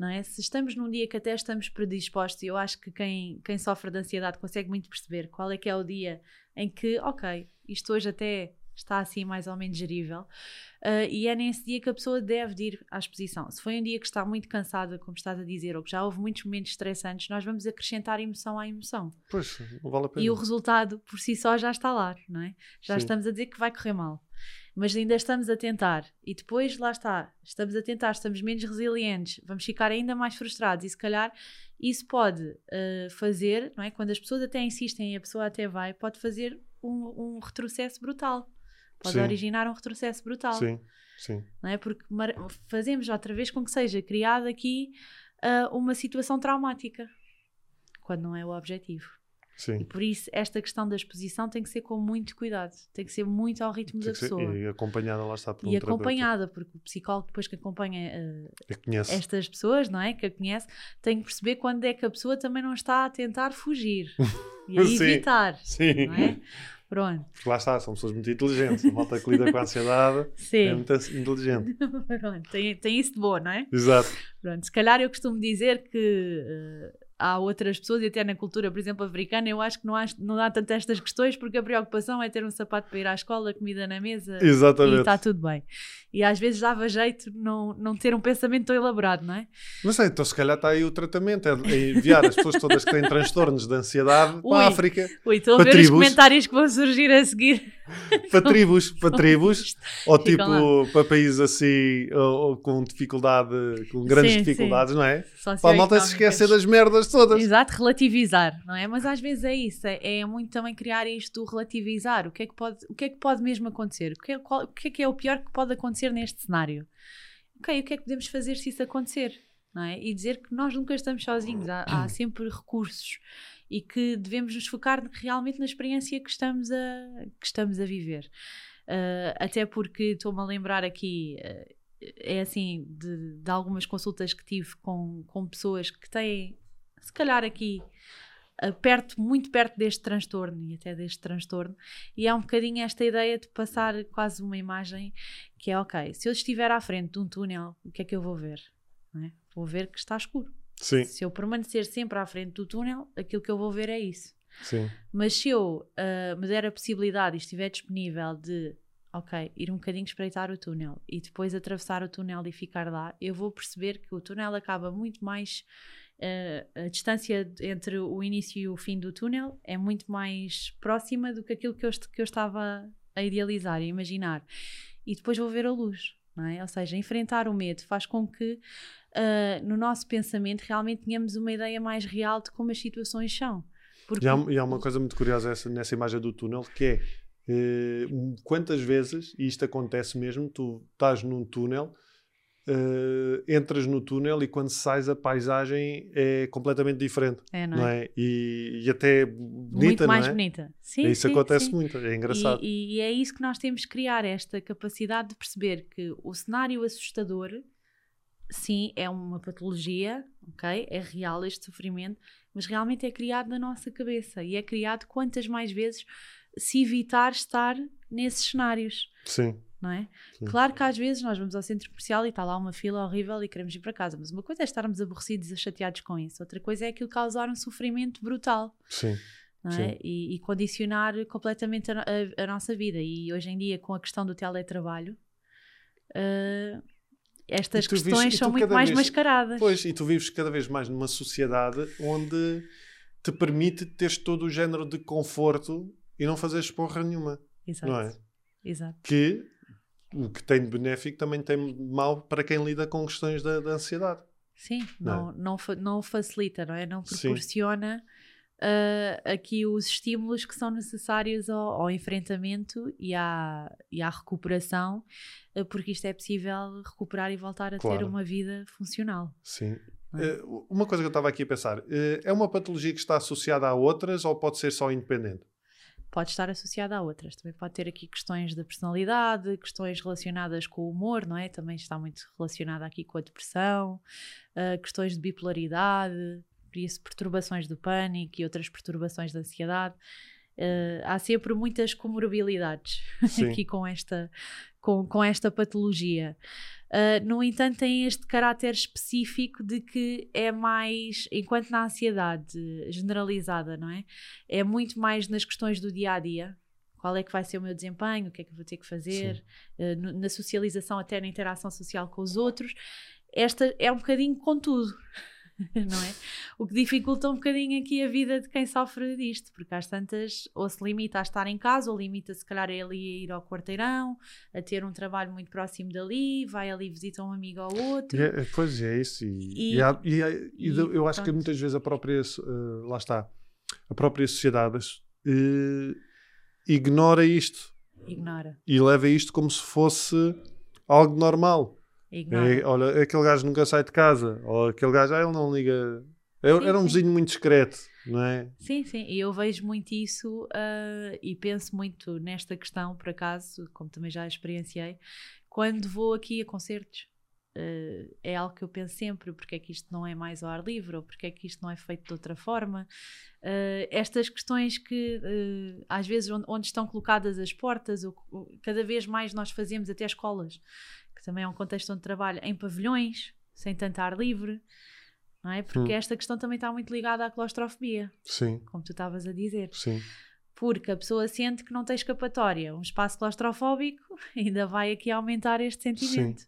Não é? Se estamos num dia que até estamos predispostos, e eu acho que quem, quem sofre de ansiedade consegue muito perceber qual é que é o dia em que, ok, isto hoje até está assim mais ou menos gerível, ah, e é nesse dia que a pessoa deve de ir à exposição. Se foi um dia que está muito cansada, como estás a dizer, ou que já houve muitos momentos estressantes, nós vamos acrescentar emoção à emoção. Pois, não vale a pena. E o resultado por si só já está lá, não é? Já Sim. estamos a dizer que vai correr mal. Mas ainda estamos a tentar. E depois, lá está, estamos a tentar, estamos menos resilientes, vamos ficar ainda mais frustrados. E se calhar isso pode eh, fazer, não é? Quando as pessoas até insistem e a pessoa até vai, pode fazer um, um retrocesso brutal. Pode Sim. originar um retrocesso brutal Sim, sim. não é? Porque fazemos outra vez com que seja criada aqui ah, uma situação traumática, quando não é o objetivo. E sim. por isso, esta questão da exposição tem que ser com muito cuidado, tem que ser muito ao ritmo Tem da que ser- pessoa. e acompanhada lá está por um E terapeuta acompanhada, porque o psicólogo, depois que acompanha conhece. estas pessoas, não é? Que a conhece, tem que perceber quando é que a pessoa também não está a tentar fugir e a evitar, Sim. não é? Pronto, Porque lá está, são pessoas muito inteligentes. A malta que lida com a ansiedade é sim. muito inteligente. Pronto, tem, tem isso de bom, não é? Exato. Pronto, se calhar eu costumo dizer que eh, há outras pessoas, e até na cultura, por exemplo, africana, eu acho que não há, não há tanto estas questões, porque a preocupação é ter um sapato para ir à escola, comida na mesa e Exatamente. está tudo bem. E às vezes dava jeito não, não ter um pensamento tão elaborado, não é? Mas é, então se calhar está aí o tratamento, é enviar as pessoas todas que têm transtornos de ansiedade Ui. para a África. Ui, estou a ver os tribos. comentários que vão surgir a seguir. para tribos, para tribos, ou tipo lá. para países assim, ou, ou com dificuldade, com grandes Sim, dificuldades, não é? Para a malta se esquecer das merdas todas. Exato, relativizar, não é? Mas às vezes é isso, é, é muito também criar isto do relativizar. O que é que pode, o que é que pode mesmo acontecer? O que, é, qual- o que é que é o pior que pode acontecer neste cenário? Ok, o que é que podemos fazer se isso acontecer? Não é? E dizer que nós nunca estamos sozinhos, há, há sempre recursos e que devemos nos focar realmente na experiência que estamos a, que estamos a viver. Uh, até porque estou-me a lembrar aqui, uh, é assim, de, de algumas consultas que tive com, com pessoas que têm, se calhar aqui, uh, perto, muito perto deste transtorno e até deste transtorno, e é um bocadinho esta ideia de passar quase uma imagem que é ok, se eu estiver à frente de um túnel, o que é que eu vou ver? É? Vou ver que está escuro. Sim, Se eu permanecer sempre à frente do túnel, aquilo que eu vou ver é isso. sim, Mas se eu uh, me der a possibilidade e estiver disponível de, ok, ir um bocadinho espreitar o túnel e depois atravessar o túnel e ficar lá, eu vou perceber que o túnel acaba muito mais. uh, a distância entre o início e o fim do túnel é muito mais próxima do que aquilo que eu, que eu estava a idealizar e imaginar. E depois vou ver a luz, é? Ou seja, enfrentar o medo faz com que uh, no nosso pensamento realmente tenhamos uma ideia mais real de como as situações são. Porque E há, e há uma coisa muito curiosa essa- nessa imagem do túnel que é eh, quantas vezes, e isto acontece mesmo, tu estás num túnel, eh, entras no túnel e quando sais a paisagem é completamente diferente, é, não não é? é? E, e até bonita, muito mais é? bonita. Sim, isso sim, acontece sim. muito, é engraçado. E, e- e é isso que nós temos que criar, esta capacidade de perceber que o cenário assustador, sim, é uma patologia, ok? É real este sofrimento, mas realmente é criado na nossa cabeça e é criado quantas mais vezes se evitar estar nesses cenários. Sim, Não é? Sim. Claro que às vezes nós vamos ao centro comercial e está lá uma fila horrível e queremos ir para casa, mas uma coisa é estarmos aborrecidos e chateados com isso, outra coisa é aquilo causar um sofrimento brutal sim, é? E, e condicionar completamente a, a- a nossa vida. E hoje em dia, com a questão do teletrabalho, eh, estas questões e são muito mais vez- mascaradas. Pois, e tu vives cada vez mais numa sociedade onde te permite teres todo o género de conforto e não fazeres porra nenhuma, Exato. não é? Exato. que o que tem de benéfico também tem de mal para quem lida com questões da, da ansiedade. Sim, Não não, não, fa- não facilita, não é? Não proporciona eh, aqui os estímulos que são necessários ao, ao enfrentamento e à, e à recuperação, eh, porque isto é possível recuperar e voltar a ter Claro. uma vida funcional. Sim. Não é? Eh, uma coisa que eu estava aqui a pensar, é uma patologia que está associada a outras ou pode ser só independente? Pode estar associada a outras. Também pode ter aqui questões da personalidade, questões relacionadas com o humor, não é? Também está muito relacionada aqui com a depressão, ah, questões de bipolaridade, por isso perturbações do pânico e outras perturbações da ansiedade. Ah, há sempre muitas comorbilidades aqui com esta, com, com esta patologia. Uh, no entanto, tem este caráter específico de que é mais, enquanto na ansiedade generalizada, não é? É muito mais nas questões do dia a dia. Qual é que vai ser o meu desempenho? O que é que eu vou ter que fazer? Uh, no- na socialização, até na interação social com os outros. Esta é um bocadinho com tudo, não é? O que dificulta um bocadinho aqui a vida de quem sofre disto, porque às tantas ou se limita a estar em casa, ou limita se calhar a ele a ir ao quarteirão, a ter um trabalho muito próximo dali, vai ali visitar um amigo ao outro. E é- pois é isso. E, E- e há- e há- eu acho que pronto. muitas vezes a própria, eh, lá está, a própria sociedade eh, ignora isto Ignora, e leva isto como se fosse algo normal. Ignora. É, olha, aquele gajo nunca sai de casa, ou aquele gajo, ah, ele não liga. Era, Sim, era um sim. vizinho muito discreto, não é? Sim, sim, e eu vejo muito isso ah, e penso muito nesta questão, por acaso, como também já experienciei, quando vou aqui a concertos. Ah, é algo que eu penso sempre, porque é que isto não é mais ao ar livre, ou porque é que isto não é feito de outra forma. Ah, estas questões que ah, às vezes onde, onde estão colocadas as portas, ou, ou cada vez mais nós fazemos até escolas, que também é um contexto onde trabalho, em pavilhões, sem tanto ar livre, não é? Porque Hum. esta questão também está muito ligada à claustrofobia Sim, como tu estavas a dizer. sim. Porque a pessoa sente que não tem escapatória. Um espaço claustrofóbico ainda vai aqui aumentar este sentimento.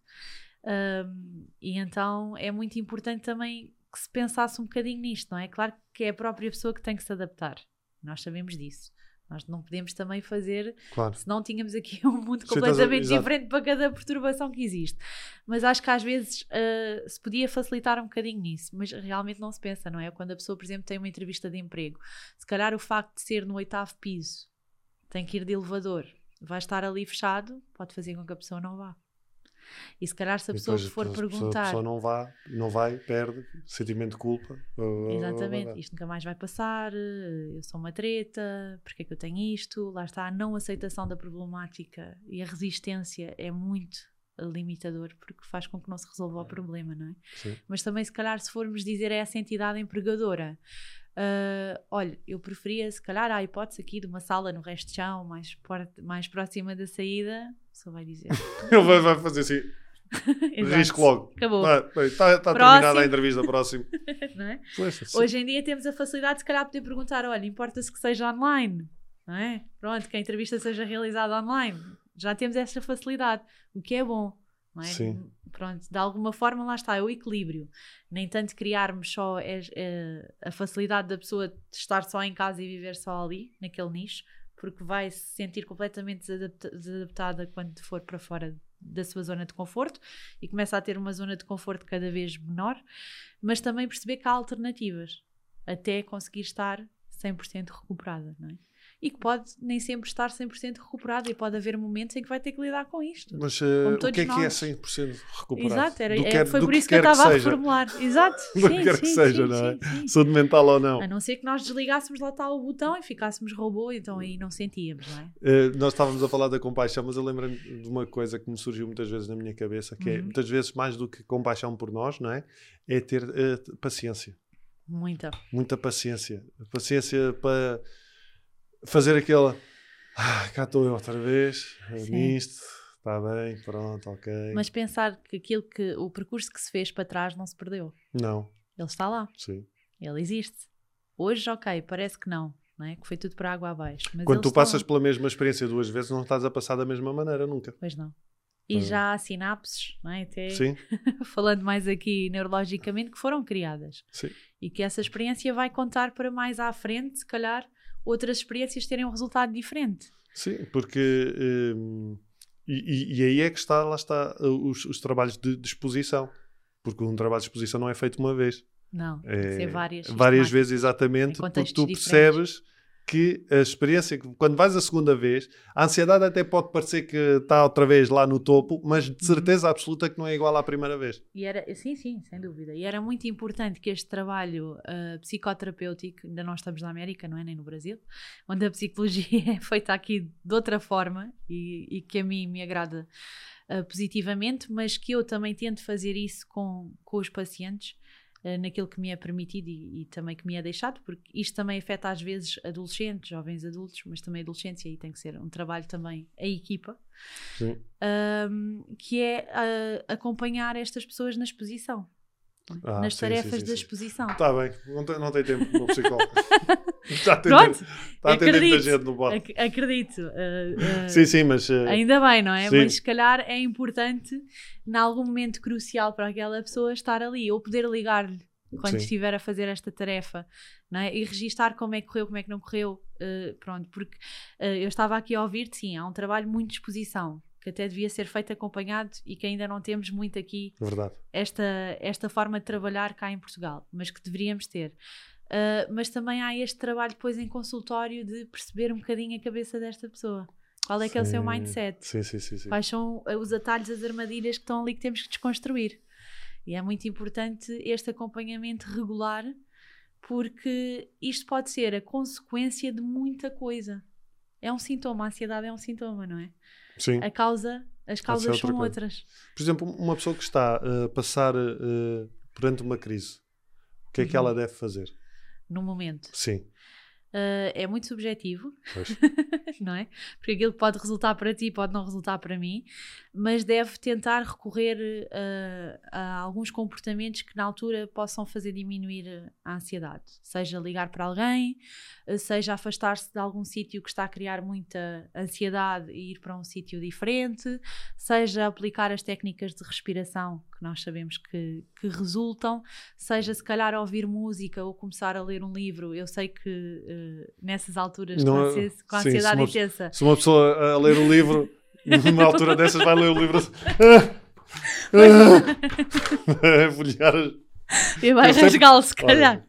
Um, e então é muito importante também que se pensasse um bocadinho nisto, não é? Claro que é a própria pessoa que tem que se adaptar. Nós sabemos disso. Nós não podemos também fazer, Claro. senão tínhamos aqui um mundo Sim, completamente exato. diferente para cada perturbação que existe. Mas acho que às vezes ah, se podia facilitar um bocadinho nisso, mas realmente não se pensa, não é? Quando a pessoa, por exemplo, tem uma entrevista de emprego, se calhar o facto de ser no oitavo piso, tem que ir de elevador, vai estar ali fechado, pode fazer com que a pessoa não vá. E se calhar se a pessoa depois for pessoa- perguntar. A pessoa não, vá, não vai, perde, sentimento de culpa. Exatamente, isto nunca mais vai passar, eh, eu sou uma treta, porque é que eu tenho isto? Lá está, a não aceitação da problemática e a resistência é muito limitador porque faz com que não se resolva o problema, não é? Sim. Mas também, se calhar, se formos dizer a essa entidade empregadora, ah, olha, eu preferia, se calhar, a hipótese aqui de uma sala no resto de chão, mais, mais próxima da saída, só vai dizer. Ele vai, vai fazer assim, risco logo. Acabou. Está tá Próximo. terminada a entrevista, próximo. É? Hoje em dia temos a facilidade de se calhar poder perguntar, olha, importa-se que seja online, não é? Pronto, que a entrevista seja realizada online. Já temos essa facilidade, o que é bom, é? Sim. Pronto, de alguma forma lá está, é o equilíbrio. Nem tanto criarmos só es- eh, a facilidade da pessoa de estar só em casa e viver só ali, naquele nicho, porque vai se sentir completamente desadapta- desadaptada quando for para fora da sua zona de conforto e começa a ter uma zona de conforto cada vez menor, mas também perceber que há alternativas até conseguir estar 100% recuperada, não é? E que pode nem sempre estar 100% recuperada e pode haver momentos em que vai ter que lidar com isto. Mas Como o que é que é nós. 100% recuperado? Exato, era, Do é- foi por isso que eu estava a reformular. Exato, Do sim, que quer que sim, seja, sim, não é? sim, sim. Saúde mental ou não. A não ser que nós desligássemos lá tal o botão e ficássemos robô, então aí não sentíamos, não é? Eh, nós estávamos a falar da compaixão, mas eu lembro-me de uma coisa que me surgiu muitas vezes na minha cabeça, que é, Uhum. muitas vezes, mais do que compaixão por nós, não é? É ter eh, paciência. Muita. Muita paciência. Paciência para fazer aquela... Ah, cá estou eu outra vez, eh, Sim. nisto, está bem, pronto, ok. Mas pensar que aquilo que o percurso que se fez para trás não se perdeu. Não, Ele está lá, sim. ele existe. Hoje, ok, parece que não, não é? Que foi tudo para água abaixo. Mas Quando tu passas lá. pela mesma experiência duas vezes, não estás a passar da mesma maneira nunca. Pois não. E Hum. já há sinapses, não é? Até Sim, falando mais aqui neurologicamente, que foram criadas. sim. E que essa experiência vai contar para mais à frente, se calhar, outras experiências terem um resultado diferente. Sim, porque hum, e, e- aí é que está, lá está os, os trabalhos de, de exposição. Porque um trabalho de exposição não é feito uma vez. Não, tem É que ser várias. várias vezes exatamente, porque tu diferentes. percebes que a experiência, que quando vais a segunda vez, a ansiedade até pode parecer que está outra vez lá no topo, mas Uhum. de certeza absoluta que não é igual à primeira vez. E era, sim, sim, sem dúvida. E era muito importante que este trabalho ah, psicoterapêutico, ainda não estamos na América, não é? Nem no Brasil, onde a psicologia é feita aqui de outra forma e, e que a mim me agrada ah, positivamente, mas que eu também tento fazer isso com, com os pacientes. Ah, Naquilo que me é permitido e, e também que me é deixado, porque isto também afeta às vezes adolescentes, jovens adultos, mas também adolescentes, e aí tem que ser um trabalho também a equipa, um, que é ah, acompanhar estas pessoas na exposição? Ah, nas sim, tarefas sim, sim, da exposição. Está bem, não tem, não tem tempo no psicólogo. Está a atender, Pronto, está a muita acredito. gente no bote. Ac- acredito. ah, ah, Sim, sim, mas uh, Ainda bem, não é? Mas se calhar é importante, em algum momento crucial para aquela pessoa, estar ali ou poder ligar-lhe quando estiver a fazer esta tarefa não é? e registar como é que correu, como é que não correu. pronto, porque eu estava aqui a ouvir-te, sim, há um trabalho muito de exposição que até devia ser feito acompanhado e que ainda não temos muito aqui verdade. esta, esta forma de trabalhar cá em Portugal, mas que deveríamos ter. Uh, mas também há este trabalho depois em consultório de perceber um bocadinho a cabeça desta pessoa. Qual é que é o seu Sim, mindset? Sim, sim, sim. sim. Quais são uh, os atalhos, as armadilhas que estão ali que temos que desconstruir? E é muito importante este acompanhamento regular, porque isto pode ser a consequência de muita coisa. É um sintoma, a ansiedade é um sintoma, não é? Sim. A causa, as causas outra são coisa. outras. Por exemplo, uma pessoa que está a passar uh, perante uma crise, o que é que Uhum. ela deve fazer? No momento. Sim, Uh, é muito subjetivo, não é? Porque aquilo pode resultar para ti, pode não resultar para mim, mas deve tentar recorrer uh, a alguns comportamentos que na altura possam fazer diminuir a ansiedade. Seja ligar para alguém, uh, seja afastar-se de algum sítio que está a criar muita ansiedade e ir para um sítio diferente, seja aplicar as técnicas de respiração nós sabemos que, que resultam, seja se calhar ouvir música ou começar a ler um livro. Eu sei que uh, nessas alturas, Não, com, a, com sim, ansiedade se uma- intensa, Se uma pessoa a ler o livro, numa altura dessas, vai ler o livro assim. a folhear. e vai rasgá-lo, se Olha, calhar.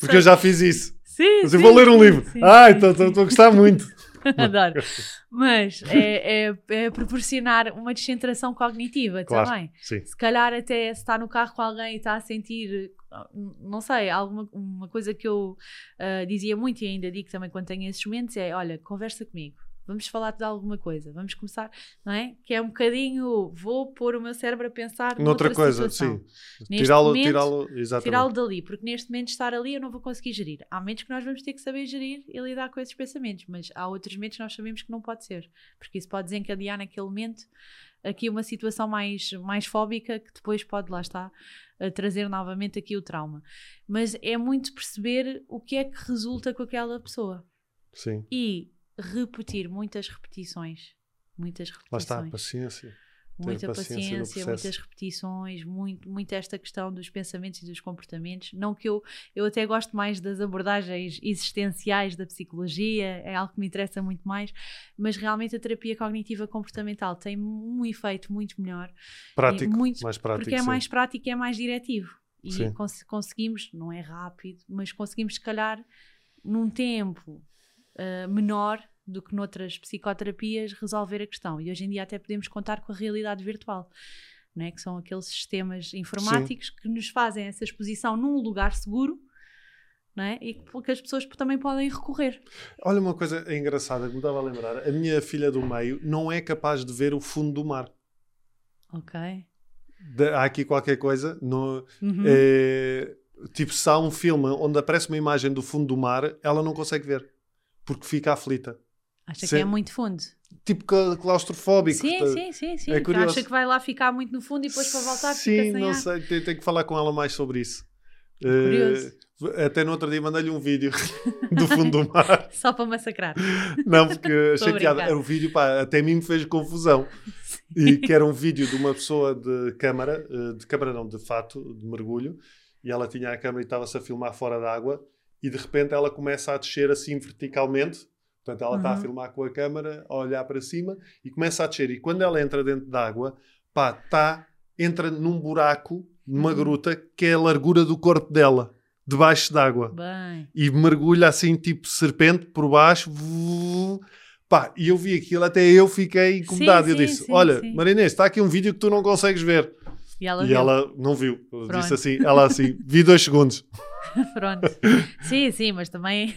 Porque eu já fiz isso. Sim, Mas eu sim, vou ler um livro. sim, ah, então estou a gostar muito. Adoro. Mas é, é- é proporcionar uma descentração cognitiva Claro. também. Sim. Se calhar até se está no carro com alguém e está a sentir, não sei, alguma uma coisa que eu ah, dizia muito e ainda digo também quando tenho esses momentos é, olha, conversa comigo. Vamos falar de alguma coisa, vamos começar, não é? Que é um bocadinho, vou pôr o meu cérebro a pensar Noutra noutra coisa, situação. sim. Tirá-lo, tirá-lo, tirá-lo dali, porque neste momento estar ali eu não vou conseguir gerir. Há momentos que nós vamos ter que saber gerir e lidar com esses pensamentos, mas há outros momentos que nós sabemos que não pode ser, porque isso pode desencadear naquele momento aqui uma situação mais, mais fóbica que depois pode, lá está, a trazer novamente aqui o trauma. Mas é muito perceber o que é que resulta com aquela pessoa Sim. e repetir muitas repetições. Muitas repetições Lá está, paciência. ter muita paciência paciência, muitas repetições, muito, muito esta questão dos pensamentos e dos comportamentos. Não que eu, eu até gosto mais das abordagens existenciais da psicologia, é algo que me interessa muito mais, mas realmente a terapia cognitiva comportamental tem um efeito muito melhor, Prático, muito- mais prático. porque é sim. mais prático e é mais diretivo. E Sim. cons- conseguimos, não é rápido, mas conseguimos, se calhar, num tempo ah, menor do que noutras psicoterapias, resolver a questão. E hoje em dia até podemos contar com a realidade virtual, não é? que são aqueles sistemas informáticos que nos fazem essa exposição num lugar seguro. Não é? E que que as pessoas também podem recorrer. Olha uma coisa engraçada que me estava a lembrar. A minha filha do meio não é capaz de ver o fundo do mar. Ok. De- há aqui qualquer coisa. No, Uhum. é, tipo, se há um filme onde aparece uma imagem do fundo do mar, ela não consegue ver. Porque fica aflita. Acha sim. que é muito fundo. Tipo cla- claustrofóbico. Sim, Tá- sim, sim, sim. é Que curioso. Acha que vai lá ficar muito no fundo e depois para voltar Sim, fica sem não ar. sei. Tenho, tenho que falar com ela mais sobre isso. Curioso. Eh, até no outro dia mandei-lhe um vídeo do fundo do mar. Só para massacrar. Não, porque achei brincar. Era o vídeo, pá, até a mim me fez confusão. E que era um vídeo de uma pessoa de câmara, eh, de câmara não, de fato, de mergulho, e ela tinha a câmara e estava-se a filmar fora d'água, e de repente ela começa a descer assim verticalmente. Portanto, ela está a Uhum. filmar com a câmara, a olhar para cima, e começa a descer. E quando ela entra dentro d'água, pá, tá, entra num buraco, numa Uhum. gruta, que é a largura do corpo dela, debaixo d'água Bem. e mergulha assim, tipo serpente, por baixo. Vuuu. Pá, e eu vi aquilo, até eu fiquei incomodado. Sim, eu sim, disse: sim, Olha, sim. Marinês, está aqui um vídeo que tu não consegues ver. E ela e viu. ela não viu. Pronto. Disse assim: Ela assim, vi dois segundos. Pronto. Sim, sim, mas também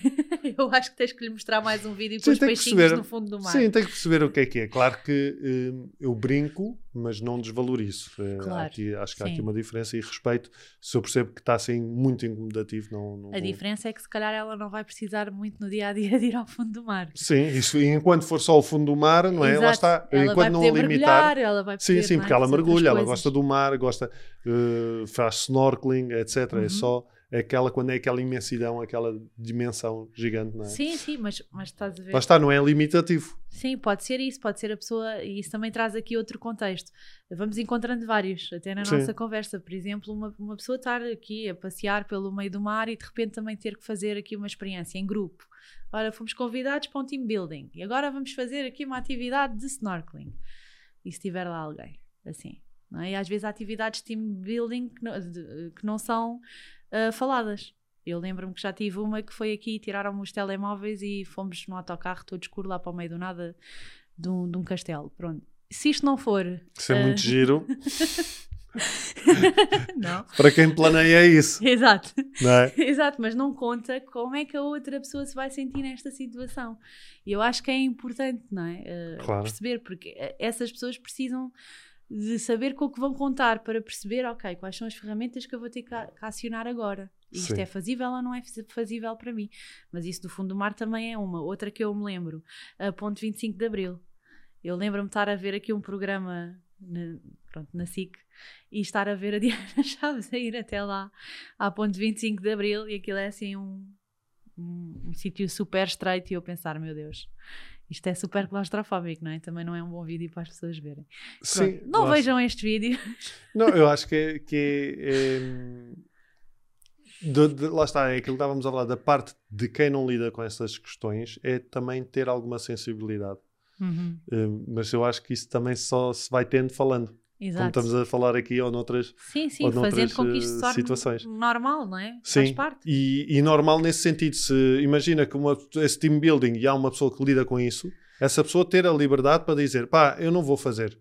eu acho que tens que lhe mostrar mais um vídeo com Sim, os peixinhos perceber. no fundo do mar. Sim, tem que perceber o que é que é. Claro que hum, eu brinco, mas não desvalorizo. Há Claro, aqui- acho que há sim. aqui uma diferença e respeito. Se eu percebo que está assim muito incomodativo, não. não A diferença é que se calhar ela não vai precisar muito no dia a dia de ir ao fundo do mar. Sim, isso, e enquanto for só o fundo do mar, não é? Exato. está. Ela enquanto vai não poder limitar. ela vai Sim, sim, é, porque ela mergulha, ela gosta do mar, gosta, eh, faz snorkeling, etc. Uhum. É só aquela, quando é aquela imensidão, aquela dimensão gigante, não é? Sim, sim, mas, mas estás a ver. Lá está, não é limitativo. Sim, pode ser isso, pode ser a pessoa, e isso também traz aqui outro contexto. Vamos encontrando vários, até na Sim. nossa conversa. Por exemplo, uma, uma pessoa estar aqui a passear pelo meio do mar e de repente também ter que fazer aqui uma experiência em grupo. Ora, fomos convidados para um team building e agora vamos fazer aqui uma atividade de snorkeling. E se tiver lá alguém, assim. Não é? E às vezes há atividades de team building que não, de- que não são ah, faladas. Eu lembro-me que já tive uma que foi aqui, tiraram-me os telemóveis e fomos no autocarro todo escuro lá para o meio do nada de um, de um castelo. Pronto. Se isto não for. Isso é ah, muito giro. não. Para quem planeia isso, Exato. não é? Exato, mas não conta como é que a outra pessoa se vai sentir nesta situação. E eu acho que é importante, não é? Eh, Claro. Perceber, porque essas pessoas precisam de saber com o que vão contar para perceber, ok, quais são as ferramentas que eu vou ter que, acionar agora. Isto Sim. é fazível ou não é faz- fazível para mim. Mas isso do fundo do mar também é uma. Outra que eu me lembro, a ponto 25 de Abril. Eu lembro-me de estar a ver aqui um programa na, pronto, na SIC e estar a ver a Diana Chaves a ir até lá à ponte 25 de Abril e aquilo é assim um, um, um sítio super estreito e eu pensar, meu Deus, Isto é super claustrofóbico, não é? Também não é um bom vídeo para as pessoas verem. Sim, Pronto, não eu acho- vejam este vídeo. Não, eu acho que é. Que é, é, de- de- lá está, é aquilo que estávamos a falar, da parte de quem não lida com essas questões, é também ter alguma sensibilidade. Uhum, Eh, mas eu acho que isso também só se vai tendo falando. Como Exato. estamos a falar aqui ou noutras. Sim, sim, ou fazendo noutras, com que isto se eh, situações. normal, não é? Faz Sim, parte. e, e normal nesse sentido. Se imagina que uma, esse team building e há uma pessoa que lida com isso, essa pessoa ter a liberdade para dizer pá, eu não vou fazer.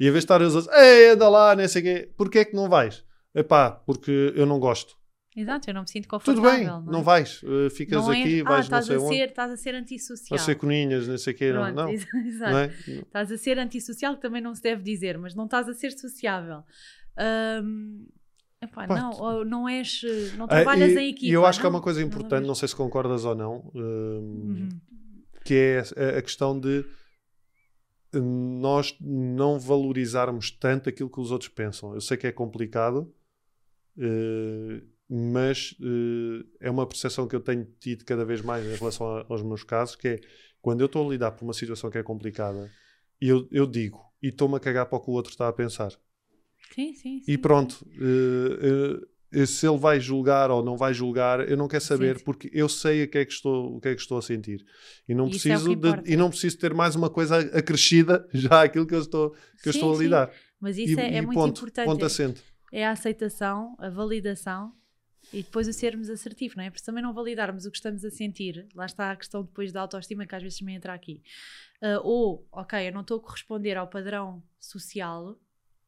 E a vez de estar a dizer, ei, anda lá, nem sei o quê, porquê é que não vais? Epá, porque eu não gosto. Exato, eu não me sinto Tudo confortável. bem, não, não, é? vais. eh, ficas Não é, aqui, ah, vais não estás sei a onde. ser, estás a ser antissocial. Vais ser coninhas, nem sei o quê. Não, Pronto, não, ex- exato. não é? Estás a ser antissocial, que também não se deve dizer, mas não estás a ser sociável. Hum, epá, Pá, não, não és, eh, não Ah, trabalhas e, em equipa. E eu acho que há não? uma coisa Não importante, não sei se concordas ou não, hum, Uhum. que é a- a questão de hum, nós não valorizarmos tanto aquilo que os outros pensam. Eu sei que é complicado, eh, mas eh, é uma percepção que eu tenho tido cada vez mais em relação a- aos meus casos, que é quando eu estou a lidar por uma situação que é complicada, eu, eu digo e estou-me a cagar para o que o outro está a pensar. Sim, sim, sim. E pronto, eh, eh, se ele vai julgar ou não vai julgar, eu não quero saber, sim. porque eu sei o que é que estou, o que é que estou a sentir. E não, Isso é preciso que de- e não preciso ter mais uma coisa acrescida já àquilo que eu estou, que eu estou a sim. lidar. Mas isso e, é, é e muito ponto, importante. ponto é- assente. é a aceitação, a validação e depois o sermos assertivo, não é? Porque também não validarmos o que estamos a sentir, lá está a questão depois da autoestima que às vezes me entra aqui. Ah, ou, ok, eu não estou a corresponder ao padrão social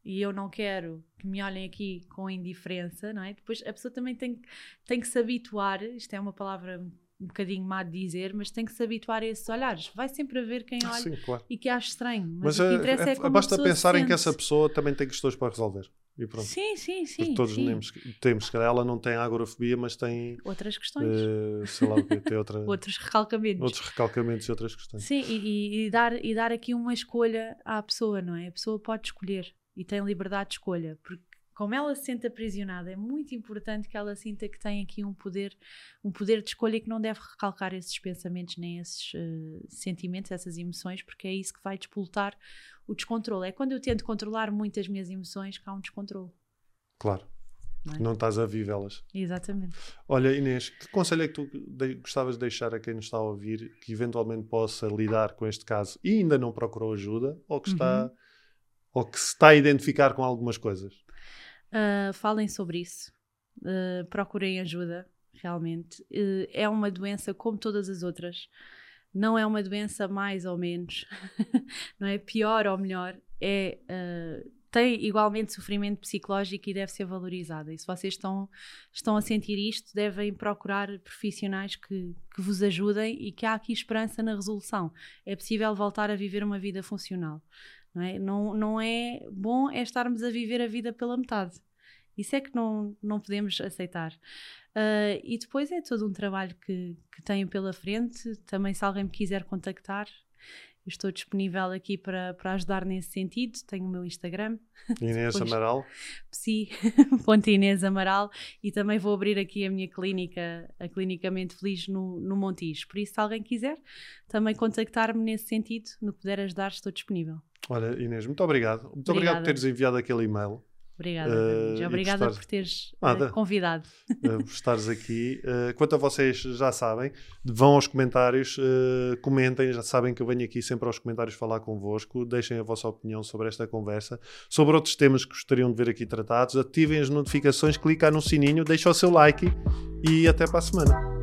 e eu não quero que me olhem aqui com indiferença, não é? Depois a pessoa também tem, tem que se habituar, isto é uma palavra um bocadinho má de dizer, mas tem que se habituar a esses olhares. Vai sempre haver quem olhe Sim, claro. e que ache estranho, Mas mas, o que eh, interessa é, eh, como basta pessoa se pensar em que essa pessoa também tem questões para resolver. E pronto. Sim, sim, Porque sim. todos sim. temos, temos, se calhar ela não tem agorafobia, mas tem, Outras questões. eh, sei lá o quê, tem outra, outros recalcamentos. outros recalcamentos e outras questões. Sim, e, e- e dar, e dar aqui uma escolha à pessoa, não é? A pessoa pode escolher e tem liberdade de escolha, porque como ela se sente aprisionada, é muito importante que ela sinta que tem aqui um poder, um poder de escolha e que não deve recalcar esses pensamentos nem esses eh, sentimentos, essas emoções, porque é isso que vai despoltar o descontrole. É quando eu tento controlar muito as minhas emoções que há um descontrole. Claro. Não é? Não estás a vivê-las. Exatamente. Olha, Inês, que conselho é que tu de- gostavas de deixar a quem nos está a ouvir que eventualmente possa lidar com este caso e ainda não procurou ajuda ou que está, Uhum. ou que se está a identificar com algumas coisas? Uh, falem sobre isso, Uh, procurem ajuda, realmente. Uh, é uma doença como todas as outras, não é uma doença mais ou menos, não é pior ou melhor, é. tem igualmente sofrimento psicológico e deve ser valorizada. E se vocês estão, estão a sentir isto, devem procurar profissionais que, que vos ajudem e que há aqui esperança na resolução. É possível voltar a viver uma vida funcional. Não é, não, não é bom é estarmos a viver a vida pela metade. Isso é que não, não podemos aceitar. Uh, e depois é todo um trabalho que, que tenho pela frente. Também, se alguém me quiser contactar, estou disponível aqui para, para ajudar nesse sentido. Tenho o meu Instagram, Inês Pois. Amaral? psi.inês Amaral, e também vou abrir aqui a minha clínica, a Clinicamente Feliz, no, no Montijo. Por isso, se alguém quiser também contactar-me nesse sentido, no que puder ajudar, estou disponível. Olha, Inês, muito obrigado. Muito obrigado por Obrigada. teres enviado aquele e-mail, Obrigada, Uh, Obrigada gostares- por teres uh, Nada. convidado. eh, por estares aqui. Eh, quanto a vocês já sabem, vão aos comentários, eh, comentem, já sabem que eu venho aqui sempre aos comentários falar convosco, deixem a vossa opinião sobre esta conversa, sobre outros temas que gostariam de ver aqui tratados, ativem as notificações, cliquem no sininho, deixem o seu like e até para a semana.